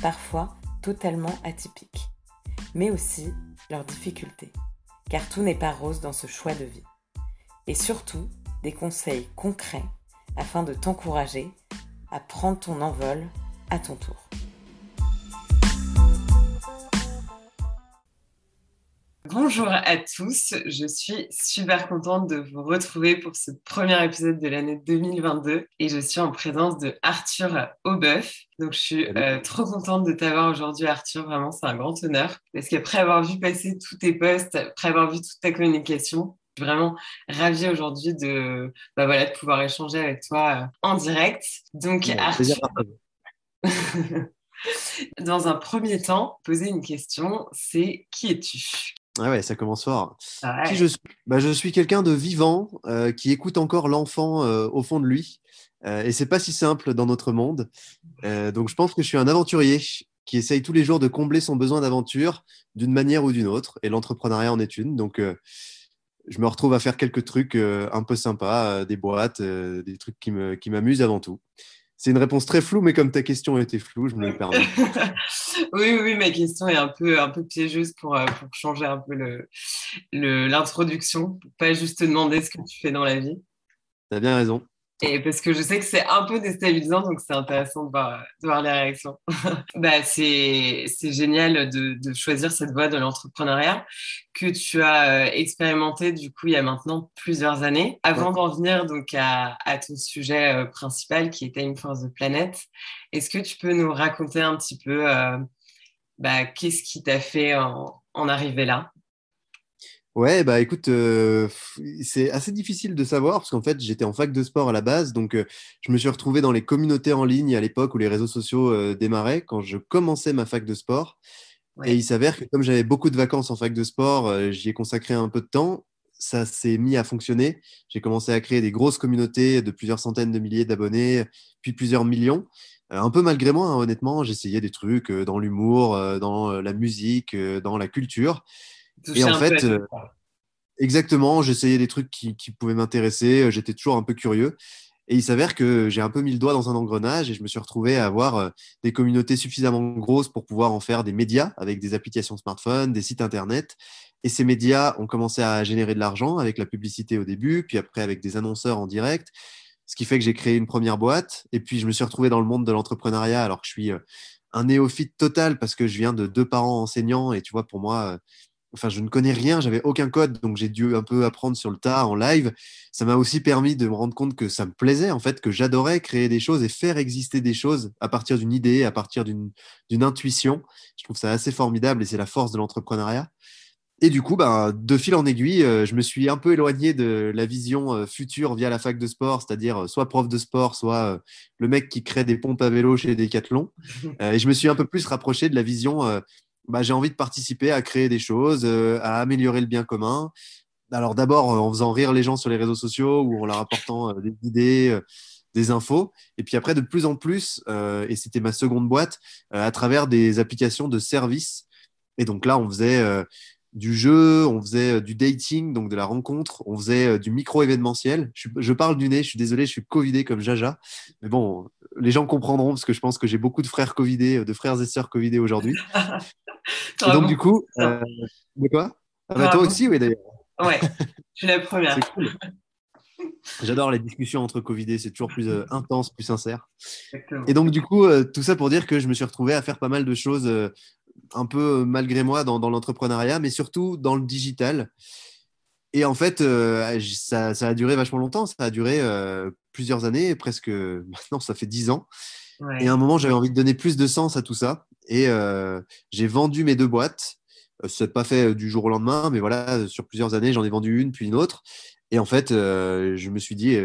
parfois totalement atypiques, mais aussi leurs difficultés, car tout n'est pas rose dans ce choix de vie. Et surtout, des conseils concrets afin de t'encourager à prendre ton envol à ton tour. Bonjour à tous, je suis super contente de vous retrouver pour ce premier épisode de l'année 2022 et je suis en présence de Arthur Aubeuf. Donc je suis euh, trop contente de t'avoir aujourd'hui Arthur, vraiment c'est un grand honneur parce qu'après avoir vu passer tous tes posts, après avoir vu toute ta communication, je suis vraiment ravie aujourd'hui de, bah voilà, de pouvoir échanger avec toi euh, en direct. Donc Arthur... Dans un premier temps, poser une question, c'est qui es-tu? Ah ouais, ça commence fort. Qui je suis bah, Je suis quelqu'un de vivant euh, qui écoute encore l'enfant euh, au fond de lui. Euh, et c'est pas si simple dans notre monde. donc je pense que je suis un aventurier qui essaye tous les jours de combler son besoin d'aventure d'une manière ou d'une autre. Et l'entrepreneuriat en est une. Donc je me retrouve à faire quelques trucs un peu sympas, des boîtes, des trucs qui m'amusent qui avant tout. C'est une réponse très floue, mais comme ta question était floue, je me le permets. oui, oui, ma question est un peu, un peu piégeuse pour, euh, pour changer un peu l'introduction, le, pour pas juste te demander ce que tu fais dans la vie. Tu as bien raison. Et parce que je sais que c'est un peu déstabilisant, donc c'est intéressant de voir, de voir les réactions. bah, c'est génial de, de, choisir cette voie de l'entrepreneuriat que tu as euh, expérimenté du coup il y a maintenant plusieurs années. Avant d'en venir donc à, à, ton sujet euh, principal qui était une force de planète, est-ce que tu peux nous raconter un petit peu euh, bah, qu'est-ce qui t'a fait en, en arriver là? Ouais, bah écoute, euh, c'est assez difficile de savoir parce qu'en fait, j'étais en fac de sport à la base, donc euh, je me suis retrouvé dans les communautés en ligne à l'époque où les réseaux sociaux euh, démarraient quand je commençais ma fac de sport. Et il s'avère que comme j'avais beaucoup de vacances en fac de sport, j'y ai consacré un peu de temps. Ça s'est mis à fonctionner. J'ai commencé à créer des grosses communautés de plusieurs centaines de milliers d'abonnés, puis plusieurs millions. un peu malgré moi, hein, honnêtement, j'essayais des trucs dans l'humour, dans la musique, dans la culture. Et en fait, euh, exactement, j'essayais des trucs qui, pouvaient m'intéresser, euh, j'étais toujours un peu curieux. Et il s'avère que j'ai un peu mis le doigt dans un engrenage et je me suis retrouvé à avoir euh, des communautés suffisamment grosses pour pouvoir en faire des médias avec des applications smartphone, des sites internet. Et ces médias ont commencé à générer de l'argent avec la publicité au début, puis après avec des annonceurs en direct. Ce qui fait que j'ai créé une première boîte. Et puis je me suis retrouvé dans le monde de l'entrepreneuriat alors que je suis un néophyte total parce que je viens de deux parents enseignants. Et tu vois, pour moi, enfin, je ne connais rien, j'avais aucun code, donc j'ai dû un peu apprendre sur le tas en live. Ça m'a aussi permis de me rendre compte que ça me plaisait, en fait, que j'adorais créer des choses et faire exister des choses à partir d'une idée, à partir d'une intuition. Je trouve ça assez formidable et c'est la force de l'entrepreneuriat. Et du coup, ben, de fil en aiguille, euh, je me suis un peu éloigné de la vision euh, future via la fac de sport, c'est-à-dire euh, soit prof de sport, soit le mec qui crée des pompes à vélo chez Decathlon. et je me suis un peu plus rapproché de la vision bah, j'ai envie de participer à créer des choses, euh, à améliorer le bien commun. Alors d'abord euh, en faisant rire les gens sur les réseaux sociaux ou en leur apportant euh, des idées, des infos. Et puis après, de plus en plus, et c'était ma seconde boîte, à travers des applications de services. Et donc là, on faisait du jeu, on faisait du dating, donc de la rencontre, on faisait du micro-événementiel. Je, parle du nez, je suis désolé, je suis covidé comme Jaja. Mais bon, les gens comprendront parce que je pense que j'ai beaucoup de frères covidés, de frères et sœurs covidés aujourd'hui. Et donc, du coup, euh, quoi ah bah, Toi aussi, oui, d'ailleurs. Ouais, je suis la première. J'adore les discussions entre Covidés, c'est toujours plus euh, intense, plus sincère. Et donc, du coup, euh, tout ça pour dire que je me suis retrouvé à faire pas mal de choses euh, un peu malgré moi dans, dans l'entrepreneuriat, mais surtout dans le digital. Et en fait, ça, ça, a duré vachement longtemps. Ça a duré plusieurs années, presque maintenant, ça fait dix ans. Et à un moment, j'avais envie de donner plus de sens à tout ça. Et euh, j'ai vendu mes deux boîtes. Euh, Ce n'est pas fait euh, du jour au lendemain, mais voilà, sur plusieurs années, j'en ai vendu une, puis une autre. Et en fait, je me suis dit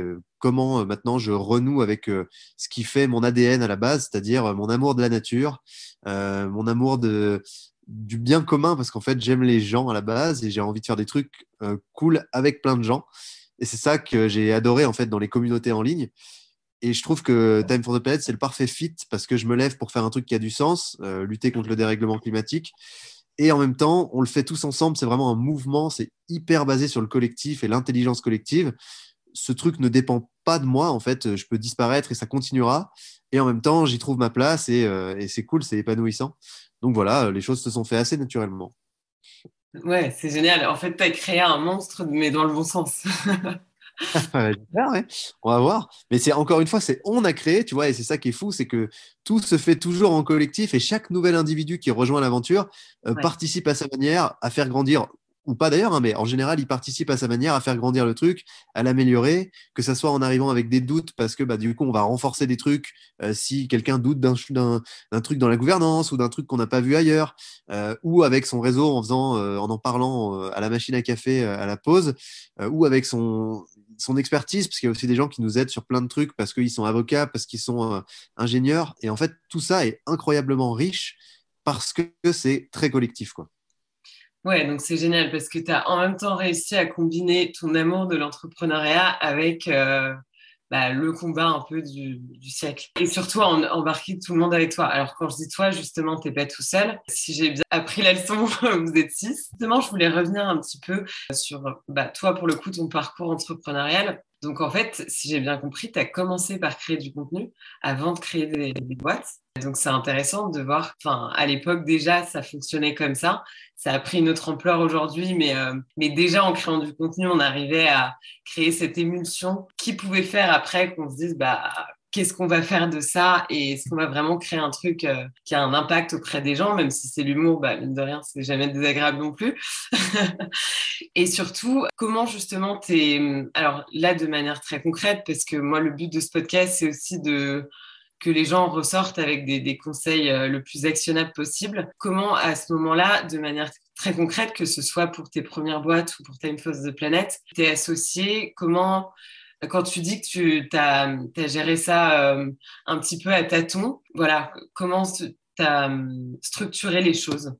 comment maintenant je renoue avec ce qui fait mon ADN à la base, c'est-à-dire mon amour de la nature, mon amour du bien commun, parce qu'en fait, j'aime les gens à la base et j'ai envie de faire des trucs cool avec plein de gens. Et c'est ça que j'ai adoré en fait dans les communautés en ligne. Et je trouve que Time for the Planet, c'est le parfait fit parce que je me lève pour faire un truc qui a du sens, euh, lutter contre le dérèglement climatique. Et en même temps, on le fait tous ensemble. C'est vraiment un mouvement. C'est hyper basé sur le collectif et l'intelligence collective. Ce truc ne dépend pas de moi. En fait, je peux disparaître et ça continuera. Et en même temps, j'y trouve ma place et, euh, et c'est cool, c'est épanouissant. Donc voilà, les choses se sont fait assez naturellement. Ouais, c'est génial. En fait, tu as créé un monstre, mais dans le bon sens. On va voir. Mais c'est encore une fois, c'est on a créé, tu vois, et c'est ça qui est fou, c'est que tout se fait toujours en collectif et chaque nouvel individu qui rejoint l'aventure euh, participe à sa manière à faire grandir ou pas d'ailleurs, hein, mais en général, il participe à sa manière à faire grandir le truc, à l'améliorer, que ça soit en arrivant avec des doutes, parce que bah, du coup, on va renforcer des trucs euh, si quelqu'un doute d'un truc dans la gouvernance ou d'un truc qu'on n'a pas vu ailleurs, euh, ou avec son réseau en faisant, en en parlant à la machine à café à la pause, ou avec son, son expertise, parce qu'il y a aussi des gens qui nous aident sur plein de trucs parce qu'ils sont avocats, parce qu'ils sont euh, ingénieurs. Et en fait, tout ça est incroyablement riche parce que c'est très collectif. Quoi. Ouais, donc c'est génial parce que tu as en même temps réussi à combiner ton amour de l'entrepreneuriat avec euh, bah, le combat un peu du, siècle. Et surtout embarquer tout le monde avec toi. Alors quand je dis toi, justement, tu n'es pas tout seul. Si j'ai bien appris la leçon, vous êtes six. Justement, je voulais revenir un petit peu sur bah, toi, pour le coup, ton parcours entrepreneurial. Donc en fait, si j'ai bien compris, tu as commencé par créer du contenu avant de créer des, boîtes. Donc c'est intéressant de voir, enfin à l'époque déjà ça fonctionnait comme ça. Ça a pris une autre ampleur aujourd'hui, mais, euh, mais déjà en créant du contenu, on arrivait à créer cette émulsion qui pouvait faire après qu'on se dise bah qu'est-ce qu'on va faire de ça et est-ce qu'on va vraiment créer un truc euh, qui a un impact auprès des gens, même si c'est l'humour, bah, mine de rien, c'est jamais désagréable non plus. et surtout, comment justement t'es... Alors là, de manière très concrète, parce que moi, le but de ce podcast, c'est aussi de que les gens ressortent avec des, conseils euh, le plus actionnables possible. Comment, à ce moment-là, de manière très concrète, que ce soit pour tes premières boîtes ou pour Time Force de Planète, t'es associé Comment quand tu dis que tu as, géré ça euh, un petit peu à tâtons, voilà, comment tu as hum, structuré les choses?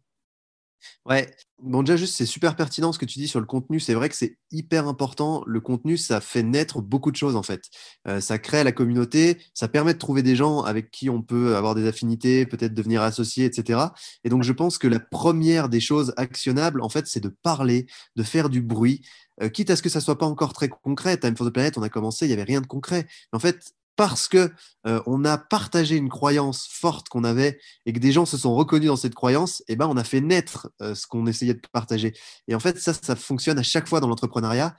Ouais, bon, déjà, juste, c'est super pertinent ce que tu dis sur le contenu. C'est vrai que c'est hyper important. Le contenu, ça fait naître beaucoup de choses, en fait. Euh, ça crée la communauté, ça permet de trouver des gens avec qui on peut avoir des affinités, peut-être devenir associé, etc. Et donc, je pense que la première des choses actionnables, en fait, c'est de parler, de faire du bruit, euh, quitte à ce que ça soit pas encore très concret. Time for the Planet, on a commencé, il n'y avait rien de concret. en fait, parce que euh, on a partagé une croyance forte qu'on avait et que des gens se sont reconnus dans cette croyance, eh ben on a fait naître euh, ce qu'on essayait de partager. Et en fait, ça, ça fonctionne à chaque fois dans l'entrepreneuriat.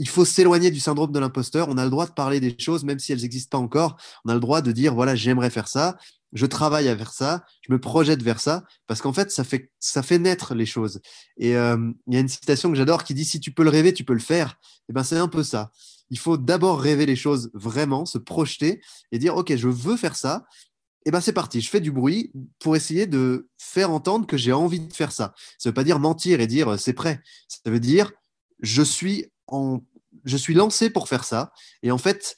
Il faut s'éloigner du syndrome de l'imposteur. On a le droit de parler des choses, même si elles n'existent pas encore. On a le droit de dire voilà, j'aimerais faire ça, je travaille à vers ça, je me projette vers ça, parce qu'en fait, ça fait, ça fait naître les choses. Et euh, il y a une citation que j'adore qui dit si tu peux le rêver, tu peux le faire. Et eh ben c'est un peu ça il faut d'abord rêver les choses vraiment, se projeter et dire ok, je veux faire ça. Et eh ben c'est parti, je fais du bruit pour essayer de faire entendre que j'ai envie de faire ça. Ça veut pas dire mentir et dire c'est prêt. Ça veut dire je suis en je suis lancé pour faire ça. Et en fait,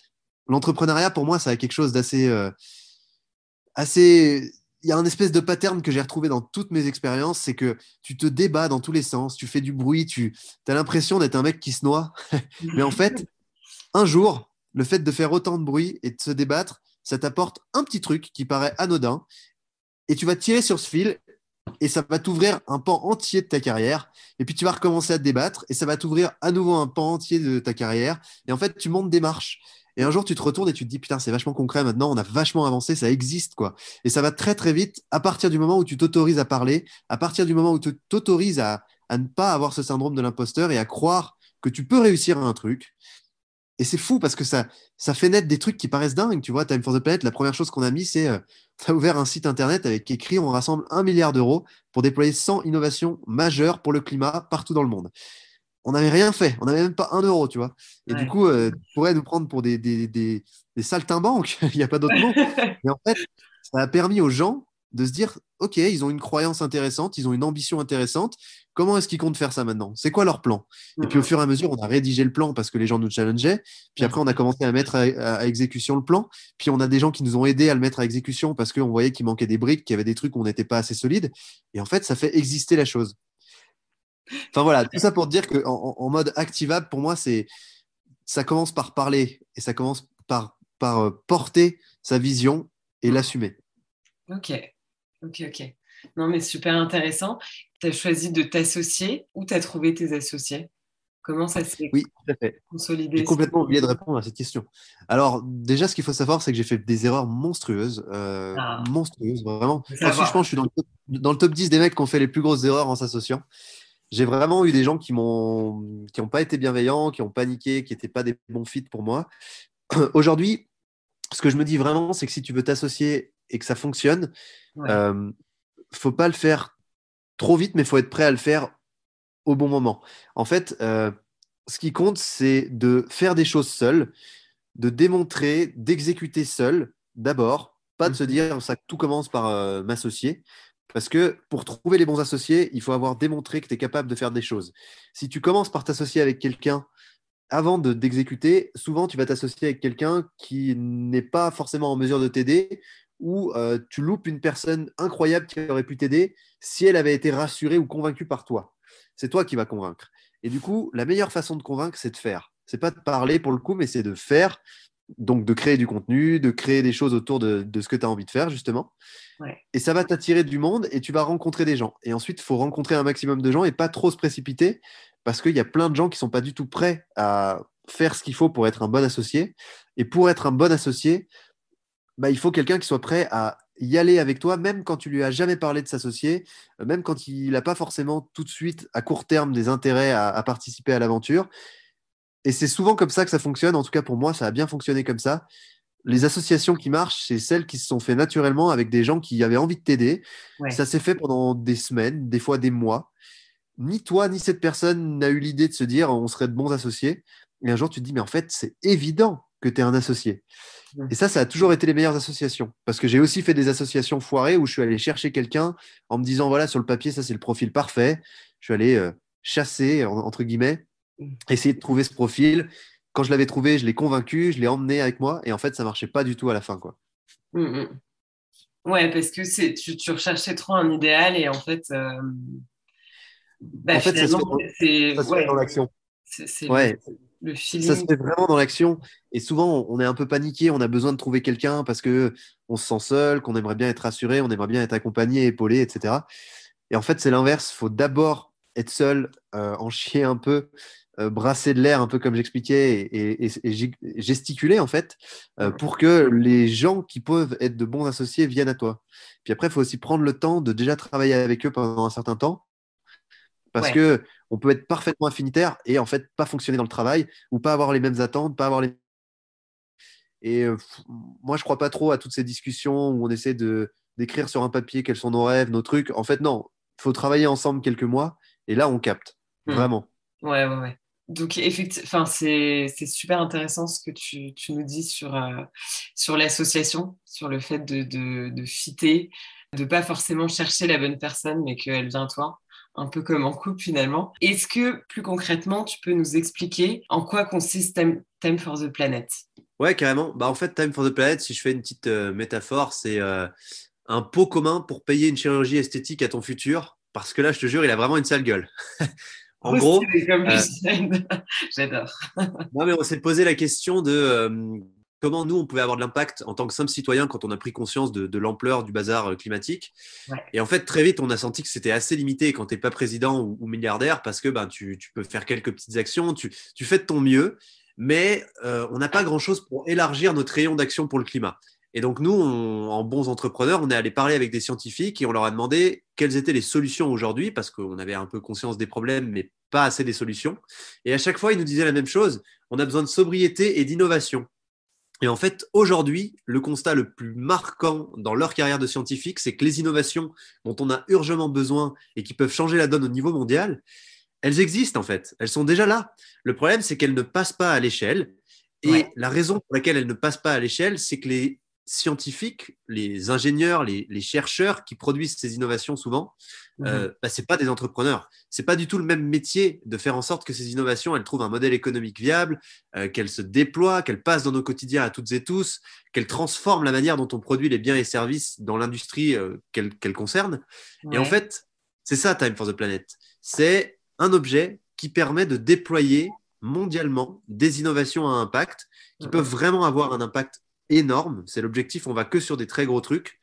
l'entrepreneuriat pour moi, ça a quelque chose d'assez euh, assez il y a un espèce de pattern que j'ai retrouvé dans toutes mes expériences, c'est que tu te débats dans tous les sens, tu fais du bruit, tu as l'impression d'être un mec qui se noie. Mais en fait, un jour, le fait de faire autant de bruit et de se débattre, ça t'apporte un petit truc qui paraît anodin et tu vas tirer sur ce fil et ça va t'ouvrir un pan entier de ta carrière. Et puis tu vas recommencer à te débattre et ça va t'ouvrir à nouveau un pan entier de ta carrière. Et en fait, tu montes des marches. Et un jour, tu te retournes et tu te dis, putain, c'est vachement concret maintenant, on a vachement avancé, ça existe, quoi. Et ça va très, très vite à partir du moment où tu t'autorises à parler, à partir du moment où tu t'autorises à, à ne pas avoir ce syndrome de l'imposteur et à croire que tu peux réussir un truc. Et c'est fou parce que ça, ça fait naître des trucs qui paraissent dingues. Tu vois, Time for the Planet, la première chose qu'on a mis, c'est euh, on a ouvert un site internet avec écrit on rassemble un milliard d'euros pour déployer 100 innovations majeures pour le climat partout dans le monde. On n'avait rien fait, on n'avait même pas un euro, tu vois. Et du coup, euh, tu pourrais nous prendre pour des, des, des, des saltimbanques, il n'y a pas d'autre mot. Mais en fait, ça a permis aux gens de se dire, OK, ils ont une croyance intéressante, ils ont une ambition intéressante, comment est-ce qu'ils comptent faire ça maintenant? C'est quoi leur plan? Et puis au fur et à mesure, on a rédigé le plan parce que les gens nous challengeaient. Puis après, on a commencé à mettre à, exécution le plan. Puis on a des gens qui nous ont aidés à le mettre à exécution parce qu'on voyait qu'il manquait des briques, qu'il y avait des trucs où on n'était pas assez solide. Et en fait, ça fait exister la chose. Enfin voilà, tout ça pour dire qu'en en, mode activable, pour moi, c'est ça commence par parler et ça commence par, par euh, porter sa vision et l'assumer. Ok, ok, ok. Non, mais super intéressant. Tu as choisi de t'associer ou tu as trouvé tes associés? Comment ça s'est oui, consolidé J'ai complètement oublié de répondre à cette question. Alors, déjà, ce qu'il faut savoir, c'est que j'ai fait des erreurs monstrueuses. Euh, ah. Monstrueuses, vraiment. Je pense que je suis dans le, top, dans le, top, 10 des mecs qui ont fait les plus grosses erreurs en s'associant. J'ai vraiment eu des gens qui m'ont qui n'ont pas été bienveillants, qui ont paniqué, qui n'étaient pas des bons fits pour moi. Aujourd'hui, ce que je me dis vraiment, c'est que si tu veux t'associer et que ça fonctionne, il euh, faut pas le faire trop vite, mais il faut être prêt à le faire au bon moment. En fait, euh, ce qui compte, c'est de faire des choses seul, de démontrer, d'exécuter seul d'abord, pas de se mhm. dire ça tout commence par euh, m'associer. Parce que pour trouver les bons associés, il faut avoir démontré que tu es capable de faire des choses. Si tu commences par t'associer avec quelqu'un avant d'exécuter, souvent tu vas t'associer avec quelqu'un qui n'est pas forcément en mesure de t'aider ou euh, tu loupes une personne incroyable qui aurait pu t'aider si elle avait été rassurée ou convaincue par toi. C'est toi qui vas convaincre. Et du coup, la meilleure façon de convaincre, c'est de faire. C'est pas de parler pour le coup, mais c'est de faire. Donc de créer du contenu, de créer des choses autour de, ce que tu as envie de faire, justement. Et ça va t'attirer du monde et tu vas rencontrer des gens. Et ensuite, il faut rencontrer un maximum de gens et pas trop se précipiter parce qu'il y a plein de gens qui sont pas du tout prêts à faire ce qu'il faut pour être un bon associé. Et pour être un bon associé, bah, il faut quelqu'un qui soit prêt à y aller avec toi, même quand tu lui as jamais parlé de s'associer, euh, même quand il n'a pas forcément tout de suite, à court terme, des intérêts à, participer à l'aventure. Et c'est souvent comme ça que ça fonctionne. En tout cas, pour moi, ça a bien fonctionné comme ça. Les associations qui marchent, c'est celles qui se sont faites naturellement avec des gens qui avaient envie de t'aider. Ça s'est fait pendant des semaines, des fois des mois ni toi ni cette personne n'a eu l'idée de se dire on serait de bons associés. Et un jour, tu te dis, mais en fait, c'est évident que tu es un associé. Et ça, ça a toujours été les meilleures associations. Parce que j'ai aussi fait des associations foirées où je suis allé chercher quelqu'un en me disant, voilà, sur le papier, ça, c'est le profil parfait. Je suis allé euh, chasser, entre guillemets. Essayer de trouver ce profil. Quand je l'avais trouvé, je l'ai convaincu, je l'ai emmené avec moi. Et en fait, ça marchait pas du tout à la fin. Quoi. Mm, mm. Ouais, parce que tu, tu, recherchais trop un idéal et en fait, euh, bah, en fait, ça se fait dans, l'action. C'est ouais. le feeling. Ça se fait vraiment dans l'action. Et souvent, on est un peu paniqué, on a besoin de trouver quelqu'un parce que on se sent seul, qu'on aimerait bien être rassuré, on aimerait bien être accompagné, épaulé, etc. Et en fait, c'est l'inverse. Il faut d'abord être seul, euh, en chier un peu, brasser de l'air, un peu comme j'expliquais, et, gesticuler, en fait, euh, pour que les gens qui peuvent être de bons associés viennent à toi. Puis après, il faut aussi prendre le temps de déjà travailler avec eux pendant un certain temps parce que on peut être parfaitement affinitaire et en fait pas fonctionner dans le travail ou pas avoir les mêmes attentes, pas avoir les. Et euh, moi, je crois pas trop à toutes ces discussions où on essaie de d'écrire sur un papier quels sont nos rêves, nos trucs. En fait, non. Il faut travailler ensemble quelques mois et là, on capte. Hmm. Vraiment. Ouais, ouais, ouais. Donc, effectivement, c'est super intéressant ce que tu, nous dis sur, euh, sur l'association, sur le fait de, de, de fitter, de pas forcément chercher la bonne personne, mais qu'elle vient à toi un peu comme en couple finalement. Est-ce que plus concrètement, tu peux nous expliquer en quoi consiste Time, for the Planet? Ouais, carrément. Bah, en fait, Time for the Planet, si je fais une petite euh, métaphore, c'est euh, un pot commun pour payer une chirurgie esthétique à ton futur. Parce que là, je te jure, il a vraiment une sale gueule. en gros. Euh, J'adore. non, mais on s'est posé la question de comment nous, on pouvait avoir de l'impact en tant que simple citoyen quand on a pris conscience de, l'ampleur du bazar euh, climatique. Et en fait, très vite, on a senti que c'était assez limité quand tu n'es pas président ou, milliardaire parce que ben, tu, peux faire quelques petites actions, tu, fais de ton mieux, mais euh, on n'a pas grand-chose pour élargir notre rayon d'action pour le climat. Et donc, nous, en bons entrepreneurs, on est allé parler avec des scientifiques et on leur a demandé quelles étaient les solutions aujourd'hui, parce qu'on avait un peu conscience des problèmes, mais pas assez des solutions. Et à chaque fois, ils nous disaient la même chose, on a besoin de sobriété et d'innovation. Et en fait, aujourd'hui, le constat le plus marquant dans leur carrière de scientifique, c'est que les innovations dont on a urgemment besoin et qui peuvent changer la donne au niveau mondial, elles existent en fait. Elles sont déjà là. Le problème, c'est qu'elles ne passent pas à l'échelle. Et la raison pour laquelle elles ne passent pas à l'échelle, c'est que les scientifiques, les ingénieurs, les, chercheurs qui produisent ces innovations souvent, mhm. euh, bah, ce n'est pas des entrepreneurs. Ce n'est pas du tout le même métier de faire en sorte que ces innovations, elles trouvent un modèle économique viable, euh, qu'elles se déploient, qu'elles passent dans nos quotidiens à toutes et tous, qu'elles transforment la manière dont on produit les biens et services dans l'industrie euh, qu'elles concernent. Et en fait, c'est ça Time for the Planet. C'est un objet qui permet de déployer mondialement des innovations à impact qui peuvent vraiment avoir un impact énorme. C'est l'objectif, on va que sur des très gros trucs.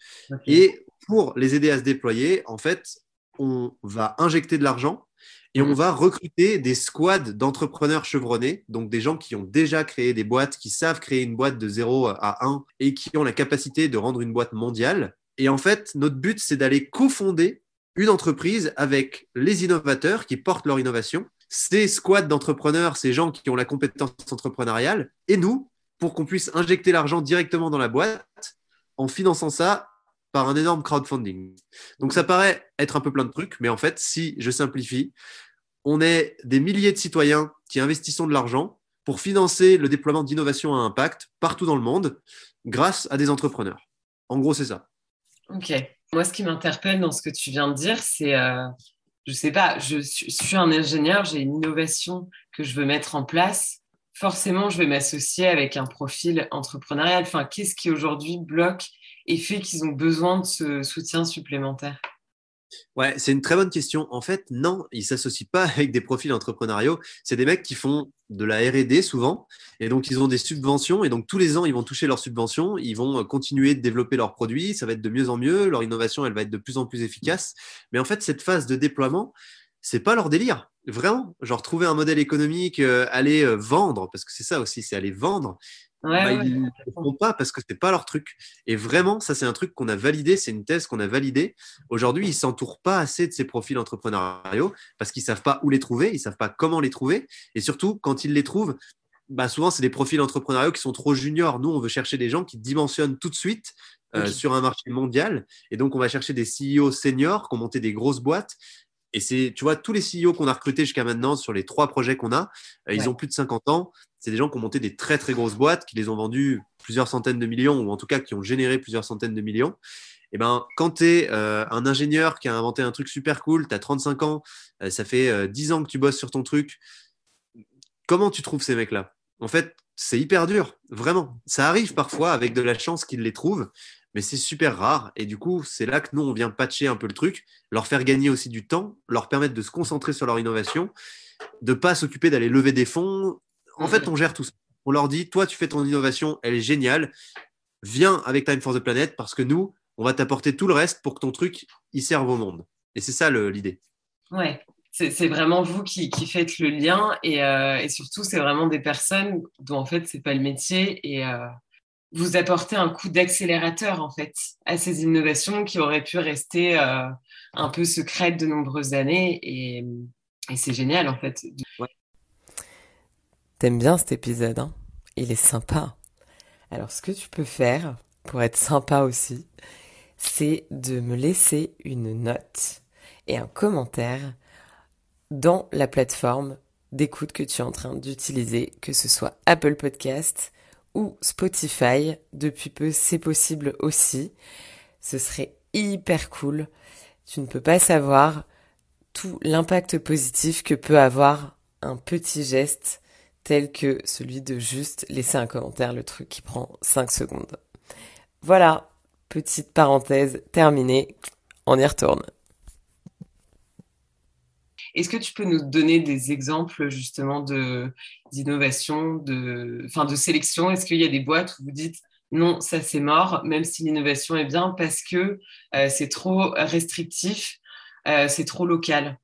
Et pour les aider à se déployer, en fait, on va injecter de l'argent et on mhm. va recruter des squads d'entrepreneurs chevronnés, donc des gens qui ont déjà créé des boîtes, qui savent créer une boîte de 0 à 1 et qui ont la capacité de rendre une boîte mondiale. Et en fait, notre but, c'est d'aller cofonder une entreprise avec les innovateurs qui portent leur innovation, ces squads d'entrepreneurs, ces gens qui ont la compétence entrepreneuriale, et nous, pour qu'on puisse injecter l'argent directement dans la boîte en finançant ça par un énorme crowdfunding. Donc ça paraît être un peu plein de trucs, mais en fait, si je simplifie, on est des milliers de citoyens qui investissons de l'argent pour financer le déploiement d'innovation à impact partout dans le monde grâce à des entrepreneurs. En gros, c'est ça. Ok. Moi, ce qui m'interpelle dans ce que tu viens de dire, c'est, euh, je ne sais pas, je suis un ingénieur, j'ai une innovation que je veux mettre en place forcément, je vais m'associer avec un profil entrepreneurial. Enfin, qu'est-ce qui aujourd'hui bloque et fait qu'ils ont besoin de ce soutien supplémentaire? Ouais, c'est une très bonne question. En fait, non, ils ne s'associent pas avec des profils entrepreneuriaux. C'est des mecs qui font de la RD souvent. Et donc, ils ont des subventions. Et donc, tous les ans, ils vont toucher leurs subventions. Ils vont continuer de développer leurs produits. Ça va être de mieux en mieux. Leur innovation, elle va être de plus en plus efficace. Mais en fait, cette phase de déploiement, c'est pas leur délire. Vraiment, genre trouver un modèle économique, euh, aller euh, vendre, parce que c'est ça aussi, c'est aller vendre. Bah, ils ne font pas parce que c'est pas leur truc. Et vraiment, ça c'est un truc qu'on a validé, c'est une thèse qu'on a validée. Aujourd'hui, ils s'entourent pas assez de ces profils entrepreneuriaux parce qu'ils savent pas où les trouver, ils savent pas comment les trouver, et surtout quand ils les trouvent, bah souvent c'est des profils entrepreneuriaux qui sont trop juniors. Nous, on veut chercher des gens qui dimensionnent tout de suite euh, sur un marché mondial. Et donc, on va chercher des CEO seniors qui ont monté des grosses boîtes et c'est, tu vois, tous les CEO qu'on a recrutés jusqu'à maintenant sur les trois projets qu'on a, euh, ils ont plus de 50 ans. C'est des gens qui ont monté des très, très grosses boîtes, qui les ont vendues plusieurs centaines de millions, ou en tout cas qui ont généré plusieurs centaines de millions. Et ben, quand tu es euh, un ingénieur qui a inventé un truc super cool, tu as 35 ans, euh, ça fait 10 ans que tu bosses sur ton truc, comment tu trouves ces mecs-là? En fait, c'est hyper dur, vraiment. Ça arrive parfois avec de la chance qu'ils les trouvent, mais c'est super rare. Et du coup, c'est là que nous, on vient patcher un peu le truc, leur faire gagner aussi du temps, leur permettre de se concentrer sur leur innovation, de pas s'occuper d'aller lever des fonds. En fait, on gère tout ça. On leur dit, toi, tu fais ton innovation, elle est géniale. Viens avec Time for the Planet parce que nous, on va t'apporter tout le reste pour que ton truc, il serve au monde. Et c'est ça l'idée. Ouais, c'est vraiment vous qui, faites le lien et, euh, et surtout, c'est vraiment des personnes dont en fait, c'est pas le métier et, euh, vous apportez un coup d'accélérateur en fait à ces innovations qui auraient pu rester euh, un peu secrètes de nombreuses années et, c'est génial en fait. T'aimes bien cet épisode, hein? Il est sympa. Alors ce que tu peux faire pour être sympa aussi, c'est de me laisser une note et un commentaire dans la plateforme d'écoute que tu es en train d'utiliser, que ce soit Apple Podcast, ou Spotify. Depuis peu, c'est possible aussi. Ce serait hyper cool. Tu ne peux pas savoir tout l'impact positif que peut avoir un petit geste tel que celui de juste laisser un commentaire, le truc qui prend 5 secondes. Voilà, petite parenthèse terminée, on y retourne. Est-ce que tu peux nous donner des exemples justement d'innovation, de, de sélection Est-ce qu'il y a des boîtes où vous dites non, ça c'est mort, même si l'innovation est bien parce que euh, c'est trop restrictif, euh, c'est trop local?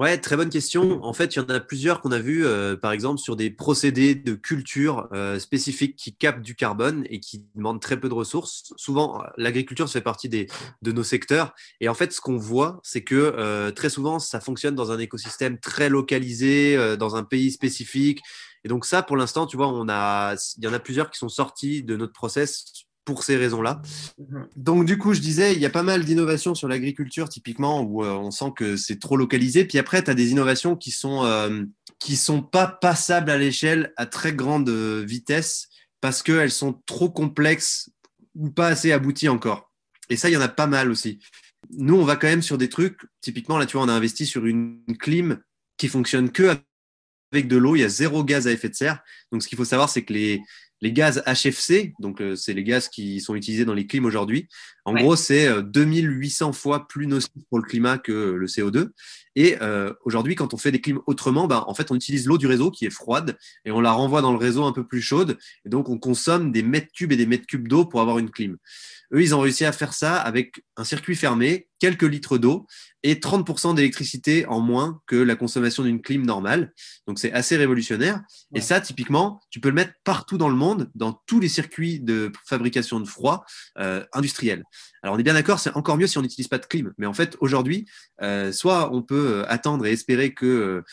Ouais, très bonne question. En fait, il y en a plusieurs qu'on a vu, euh, par exemple, sur des procédés de culture euh, spécifiques qui captent du carbone et qui demandent très peu de ressources. Souvent, l'agriculture fait partie des, de nos secteurs. Et en fait, ce qu'on voit, c'est que euh, très souvent, ça fonctionne dans un écosystème très localisé, dans un pays spécifique. Et donc ça, pour l'instant, tu vois, on a, il y en a plusieurs qui sont sortis de notre process pour ces raisons-là. Mhm. Donc du coup, je disais, il y a pas mal d'innovations sur l'agriculture typiquement où euh, on sent que c'est trop localisé. Puis après, tu as des innovations qui sont euh, qui sont pas passables à l'échelle à très grande vitesse parce qu'elles sont trop complexes ou pas assez abouties encore. Et ça, il y en a pas mal aussi. Nous, on va quand même sur des trucs, typiquement, là, tu vois, on a investi sur une clim qui fonctionne que avec de l'eau, il y a zéro gaz à effet de serre. Donc, ce qu'il faut savoir, c'est que les, les gaz HFC, donc euh, c'est les gaz qui sont utilisés dans les clims aujourd'hui, en gros, c'est 2800 euh, fois plus nocif pour le climat que le CO2. Et euh, aujourd'hui, quand on fait des clims autrement, bah, en fait, on utilise l'eau du réseau qui est froide et on la renvoie dans le réseau un peu plus chaude. Et donc, on consomme des mètres cubes et des mètres cubes d'eau pour avoir une clim. Eux, ils ont réussi à faire ça avec un circuit fermé, quelques litres d'eau et 30% d'électricité en moins que la consommation d'une clim normale. Donc, c'est assez révolutionnaire. Et ça, typiquement, tu peux le mettre partout dans le monde, dans tous les circuits de fabrication de froid euh, industriels. Alors, on est bien d'accord, c'est encore mieux si on n'utilise pas de clim. Mais en fait, aujourd'hui, euh, soit on peut euh, attendre et espérer que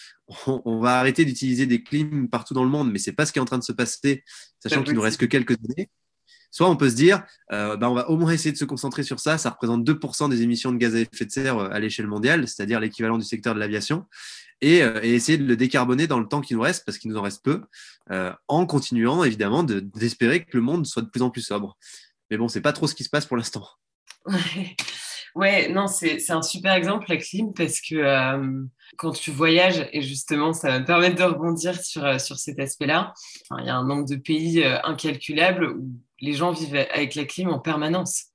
on, va arrêter d'utiliser des clims partout dans le monde, mais c'est pas ce qui est en train de se passer, sachant qu'il nous reste que quelques années. Soit on peut se dire, euh, bah, on va au moins essayer de se concentrer sur ça. Ça représente 2% des émissions de gaz à effet de serre euh, à l'échelle mondiale, c'est-à-dire l'équivalent du secteur de l'aviation, euh, et, essayer de le décarboner dans le temps qui nous reste, parce qu'il nous en reste peu, en continuant évidemment d'espérer que le monde soit de plus en plus sobre. Mais bon, c'est pas trop ce qui se passe pour l'instant. Non, c'est un super exemple, la clim, parce que quand tu voyages, et justement, ça va me permettre de rebondir sur, sur cet aspect-là, il y a un nombre de pays incalculable où les gens vivent avec la clim en permanence.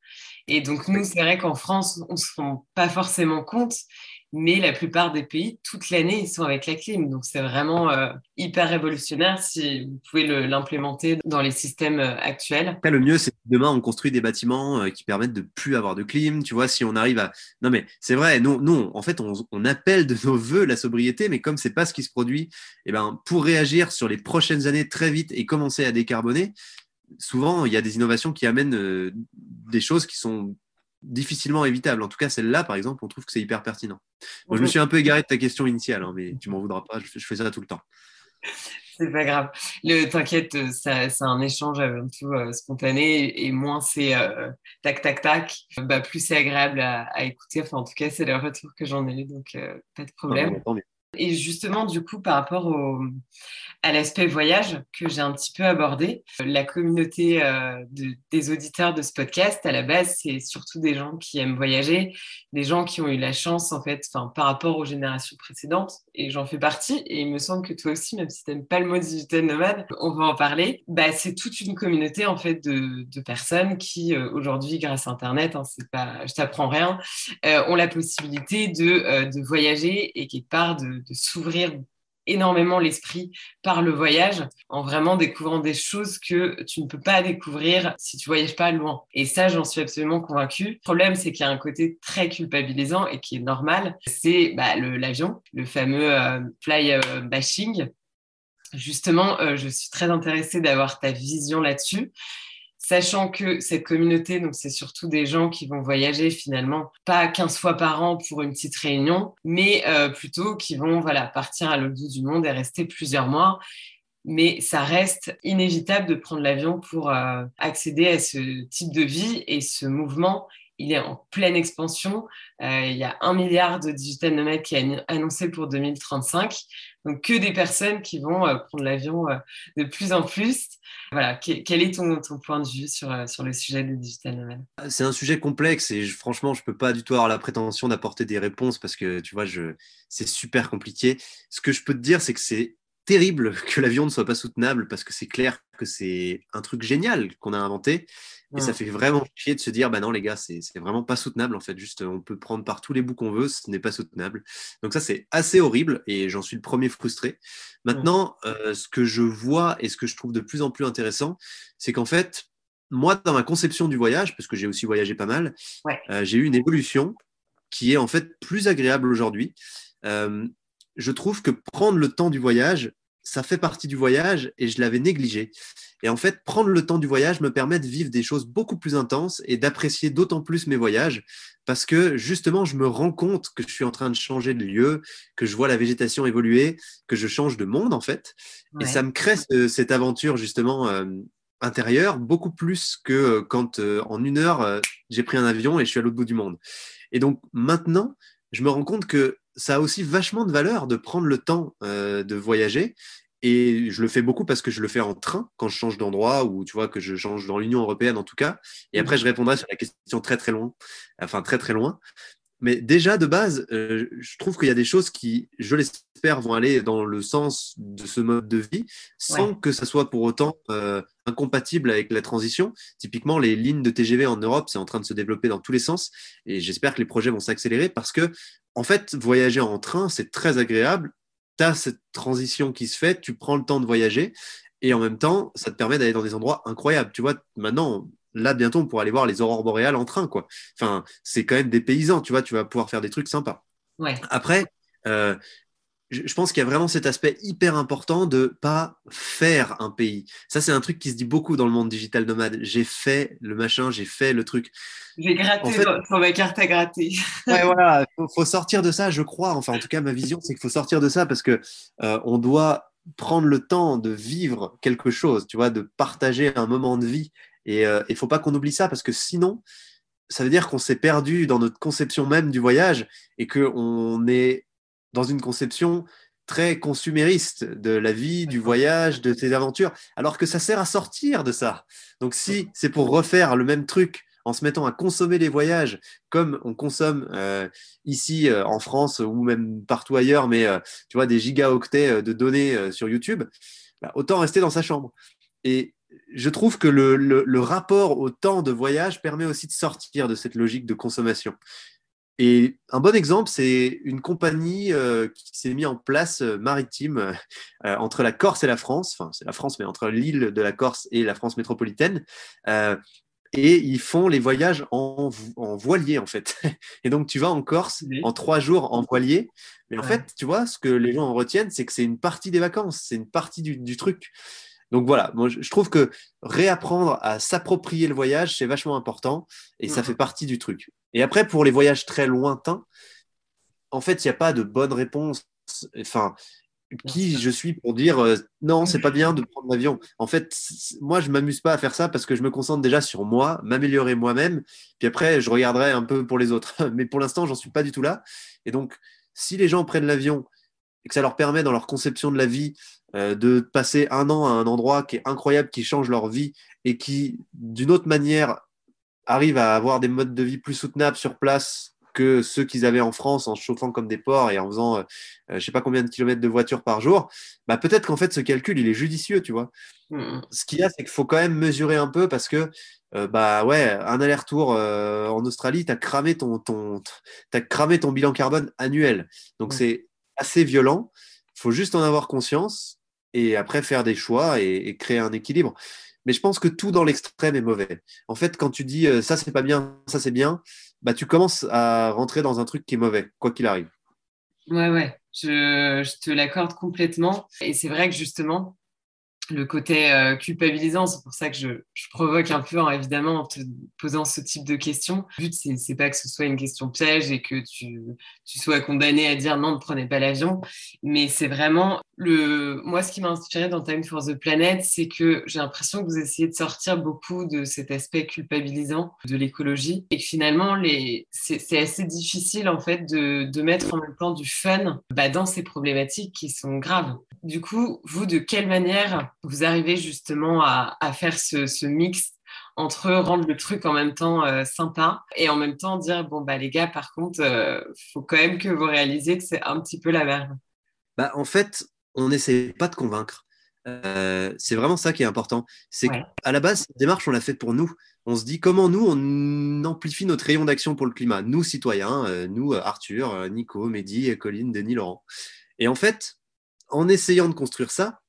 Et donc, nous, c'est vrai qu'en France, on ne se rend pas forcément compte, mais la plupart des pays, toute l'année, ils sont avec la clim. Donc, c'est vraiment euh, hyper révolutionnaire si vous pouvez l'implémenter dans les systèmes euh, actuels. le mieux, c'est demain, on construit des bâtiments euh, qui permettent de plus avoir de clim. Tu vois, si on arrive à. Non, mais c'est vrai, nous, nous, en fait, on, appelle de nos voeux la sobriété, mais comme c'est pas ce qui se produit, eh ben, pour réagir sur les prochaines années très vite et commencer à décarboner, souvent, il y a des innovations qui amènent des choses qui sont difficilement évitables. En tout cas, celle-là, par exemple, on trouve que c'est hyper pertinent. Moi, je me suis un peu égaré de ta question initiale, hein, mais tu m'en voudras pas, je, fais ça tout le temps. C'est pas grave. T'inquiète, c'est un échange avant tout euh, spontané et moins c'est euh, tac, tac, tac, bah, plus c'est agréable à, écouter. Enfin, en tout cas, c'est le retour que j'en ai eu, donc pas de problème. Et justement, du coup, par rapport au, à l'aspect voyage que j'ai un petit peu abordé, la communauté euh, de, des auditeurs de ce podcast, à la base, c'est surtout des gens qui aiment voyager, des gens qui ont eu la chance, en fait, par rapport aux générations précédentes, et j'en fais partie, et il me semble que toi aussi, même si tu n'aimes pas le mot digital nomade, on va en parler, bah, c'est toute une communauté, en fait, de, de personnes qui, euh, aujourd'hui, grâce à Internet, hein, c'est pas, je t'apprends rien, euh, ont la possibilité de, de voyager et quelque part de de s'ouvrir énormément l'esprit par le voyage en vraiment découvrant des choses que tu ne peux pas découvrir si tu voyages pas loin. Et ça, j'en suis absolument convaincue. Le problème, c'est qu'il y a un côté très culpabilisant et qui est normal. C'est bah, l'avion, le, fameux euh, fly euh, bashing. Justement, euh, je suis très intéressée d'avoir ta vision là-dessus sachant que cette communauté, donc c'est surtout des gens qui vont voyager finalement pas 15 fois par an pour une petite réunion, mais euh, plutôt qui vont voilà partir à l'autre bout du monde et rester plusieurs mois. Mais ça reste inévitable de prendre l'avion pour euh, accéder à ce type de vie et ce mouvement il est en pleine expansion. Euh, il y a un milliard de digital nomades qui est annoncé pour 2035. Donc, que des personnes qui vont euh, prendre l'avion euh, de plus en plus. Voilà, quel est ton, point de vue sur, sur le sujet des digital nomades C'est un sujet complexe et franchement, je ne peux pas du tout avoir la prétention d'apporter des réponses parce que, tu vois, c'est super compliqué. Ce que je peux te dire, c'est que c'est terrible que l'avion ne soit pas soutenable parce que c'est clair que c'est un truc génial qu'on a inventé et ça fait vraiment chier de se dire, bah non, les gars, c'est vraiment pas soutenable en fait. Juste, on peut prendre par tous les bouts qu'on veut, ce n'est pas soutenable. Donc, ça, c'est assez horrible et j'en suis le premier frustré. Maintenant, euh, ce que je vois et ce que je trouve de plus en plus intéressant, c'est qu'en fait, moi, dans ma conception du voyage, parce que j'ai aussi voyagé pas mal, euh, j'ai eu une évolution qui est en fait plus agréable aujourd'hui. Euh, je trouve que prendre le temps du voyage, ça fait partie du voyage et je l'avais négligé. Et en fait, prendre le temps du voyage me permet de vivre des choses beaucoup plus intenses et d'apprécier d'autant plus mes voyages parce que justement, je me rends compte que je suis en train de changer de lieu, que je vois la végétation évoluer, que je change de monde en fait. Et ça me crée cette aventure justement euh, intérieure beaucoup plus que euh, quand euh, en une heure, j'ai pris un avion et je suis à l'autre bout du monde. Et donc maintenant, je me rends compte que ça a aussi vachement de valeur de prendre le temps de voyager Et je le fais beaucoup parce que je le fais en train quand je change d'endroit ou tu vois que je change dans l'Union européenne en tout cas. Et après, je répondrai sur la question très très loin, enfin très très loin. Mais déjà de base, euh, je trouve qu'il y a des choses qui, je l'espère, vont aller dans le sens de ce mode de vie sans que ça soit pour autant euh, incompatible avec la transition. Typiquement, les lignes de TGV en Europe, c'est en train de se développer dans tous les sens et j'espère que les projets vont s'accélérer parce que, en fait, voyager en train, c'est très agréable tu as cette transition qui se fait, tu prends le temps de voyager et en même temps, ça te permet d'aller dans des endroits incroyables. Tu vois, maintenant, là, bientôt, on pourra aller voir les aurores boréales en train, quoi. Enfin, c'est quand même des paysans, tu vois, tu vas pouvoir faire des trucs sympas. Ouais. Après, euh, je pense qu'il y a vraiment cet aspect hyper important de pas faire un pays. Ça, c'est un truc qui se dit beaucoup dans le monde digital nomade. J'ai fait le machin, j'ai fait le truc. J'ai gratté sur ma carte à gratter. ouais, voilà, faut, faut, sortir de ça, je crois. Enfin, en tout cas, ma vision, c'est qu'il faut sortir de ça parce que euh, on doit prendre le temps de vivre quelque chose, tu vois, de partager un moment de vie. Et il euh, ne faut pas qu'on oublie ça parce que sinon, ça veut dire qu'on s'est perdu dans notre conception même du voyage et qu'on est dans une conception très consumériste de la vie, du voyage, de tes aventures, alors que ça sert à sortir de ça. Donc si c'est pour refaire le même truc en se mettant à consommer les voyages comme on consomme euh, ici euh, en France ou même partout ailleurs, mais euh, tu vois, des gigaoctets de données sur YouTube, bah, autant rester dans sa chambre. Et je trouve que le, le, rapport au temps de voyage permet aussi de sortir de cette logique de consommation. Et un bon exemple, c'est une compagnie euh, qui s'est mise en place euh, maritime euh, entre la Corse et la France, enfin c'est la France, mais entre l'île de la Corse et la France métropolitaine. et ils font les voyages en, voilier, en fait. Et donc, tu vas en Corse en trois jours en voilier. Mais en fait, tu vois, ce que les gens en retiennent, c'est que c'est une partie des vacances, c'est une partie du, du truc. Donc voilà, moi, je trouve que réapprendre à s'approprier le voyage, c'est vachement important et ça fait partie du truc. Et après, pour les voyages très lointains, en fait, il n'y a pas de bonne réponse. Enfin, qui je suis pour dire euh, non, c'est pas bien de prendre l'avion. En fait, moi, je m'amuse pas à faire ça parce que je me concentre déjà sur moi, m'améliorer moi-même. Puis après, je regarderai un peu pour les autres. Mais pour l'instant, j'en suis pas du tout là. Et donc, si les gens prennent l'avion et que ça leur permet dans leur conception de la vie euh, de passer un an à un endroit qui est incroyable, qui change leur vie et qui, d'une autre manière, arrive à avoir des modes de vie plus soutenables sur place que ceux qu'ils avaient en France en se chauffant comme des porcs et en faisant euh, euh, je sais pas combien de kilomètres de voiture par jour, bah peut-être qu'en fait ce calcul il est judicieux, tu vois. Mmh. Ce qu'il y a, c'est qu'il faut quand même mesurer un peu parce que bah ouais, un aller-retour en Australie, tu as cramé ton, ton, as cramé ton bilan carbone annuel. Donc mmh. c'est assez violent. Il faut juste en avoir conscience et après faire des choix et, créer un équilibre. Mais je pense que tout dans l'extrême est mauvais. En fait, quand tu dis euh, ça c'est pas bien, ça c'est bien, bah tu commences à rentrer dans un truc qui est mauvais, quoi qu'il arrive. Ouais, ouais, je, je te l'accorde complètement. Et c'est vrai que justement, le côté euh, culpabilisant. C'est pour ça que je, provoque un peu, hein, évidemment, en te posant ce type de questions. Le but, c'est pas que ce soit une question piège et que tu, tu sois condamné à dire non, ne prenez pas l'avion. Mais c'est vraiment le. Moi, ce qui m'a inspiré dans Time for the Planet, c'est que j'ai l'impression que vous essayez de sortir beaucoup de cet aspect culpabilisant de l'écologie et que finalement, les... c'est assez difficile, en fait, de, de, mettre en même plan du fun bah, dans ces problématiques qui sont graves. Du coup, vous, de quelle manière vous arrivez justement à, faire ce, mix entre rendre le truc en même temps euh, sympa et en même temps dire bon bah les gars par contre il euh, faut quand même que vous réalisez que c'est un petit peu la merde. Bah en fait on n'essaie pas de convaincre. Euh, c'est vraiment ça qui est important. C'est qu'à la base, cette démarche, on l'a faite pour nous. On se dit comment nous, on amplifie notre rayon d'action pour le climat? Nous, citoyens, nous, Arthur, Nico, Mehdi, Colline, Denis, Laurent. Et en fait, en essayant de construire ça,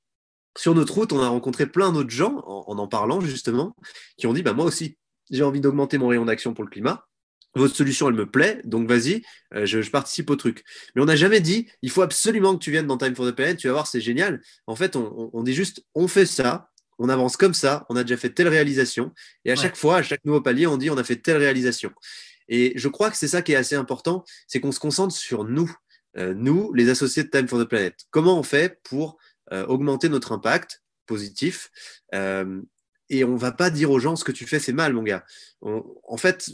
sur notre route, on a rencontré plein d'autres gens, en, en, parlant justement, qui ont dit bah, Moi aussi, j'ai envie d'augmenter mon rayon d'action pour le climat. Votre solution, elle me plaît, donc vas-y, euh, je, participe au truc. Mais on n'a jamais dit Il faut absolument que tu viennes dans Time for the Planet, tu vas voir, c'est génial. En fait, on, dit juste On fait ça, on avance comme ça, on a déjà fait telle réalisation. Et à chaque fois, à chaque nouveau palier, on dit On a fait telle réalisation. Et je crois que c'est ça qui est assez important c'est qu'on se concentre sur nous, euh, nous, les associés de Time for the Planet. Comment on fait pour augmenter notre impact positif. Euh, et on va pas dire aux gens ce que tu fais, c'est mal, mon gars. en fait,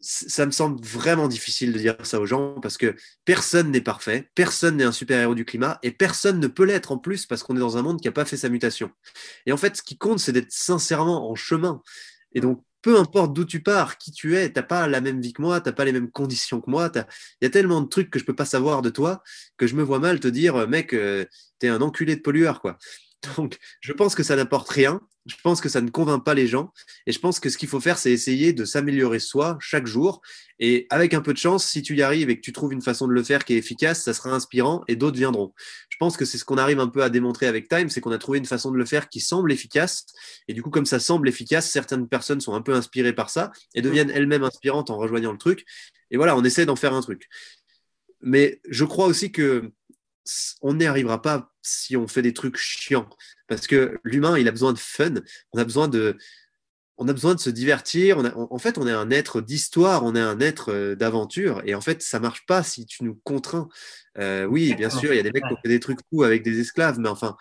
ça me semble vraiment difficile de dire ça aux gens parce que personne n'est parfait, personne n'est un super-héros du climat et personne ne peut l'être en plus parce qu'on est dans un monde qui n'a pas fait sa mutation. Et en fait, ce qui compte, c'est d'être sincèrement en chemin. Et donc, peu importe d'où tu pars, qui tu es, t'as pas la même vie que moi, t'as pas les mêmes conditions que moi. Il y a tellement de trucs que je peux pas savoir de toi que je me vois mal te dire, mec, euh, t'es un enculé de pollueur, quoi. Donc, je pense que ça n'apporte rien. Je pense que ça ne convainc pas les gens. Et je pense que ce qu'il faut faire, c'est essayer de s'améliorer soi chaque jour. Et avec un peu de chance, si tu y arrives et que tu trouves une façon de le faire qui est efficace, ça sera inspirant et d'autres viendront. Je pense que c'est ce qu'on arrive un peu à démontrer avec Time, c'est qu'on a trouvé une façon de le faire qui semble efficace. Et du coup, comme ça semble efficace, certaines personnes sont un peu inspirées par ça et deviennent elles-mêmes inspirantes en rejoignant le truc. Et voilà, on essaie d'en faire un truc. Mais je crois aussi que on n'y arrivera pas si on fait des trucs chiants. Parce que l'humain, il a besoin de fun, on a besoin de, on a besoin de se divertir. en fait, on est un être d'histoire, on est un être euh, d'aventure. Et en fait, ça marche pas si tu nous contrains. Euh, oui, bien sûr, il y a des mecs qui ont fait des trucs fous avec des esclaves, mais enfin,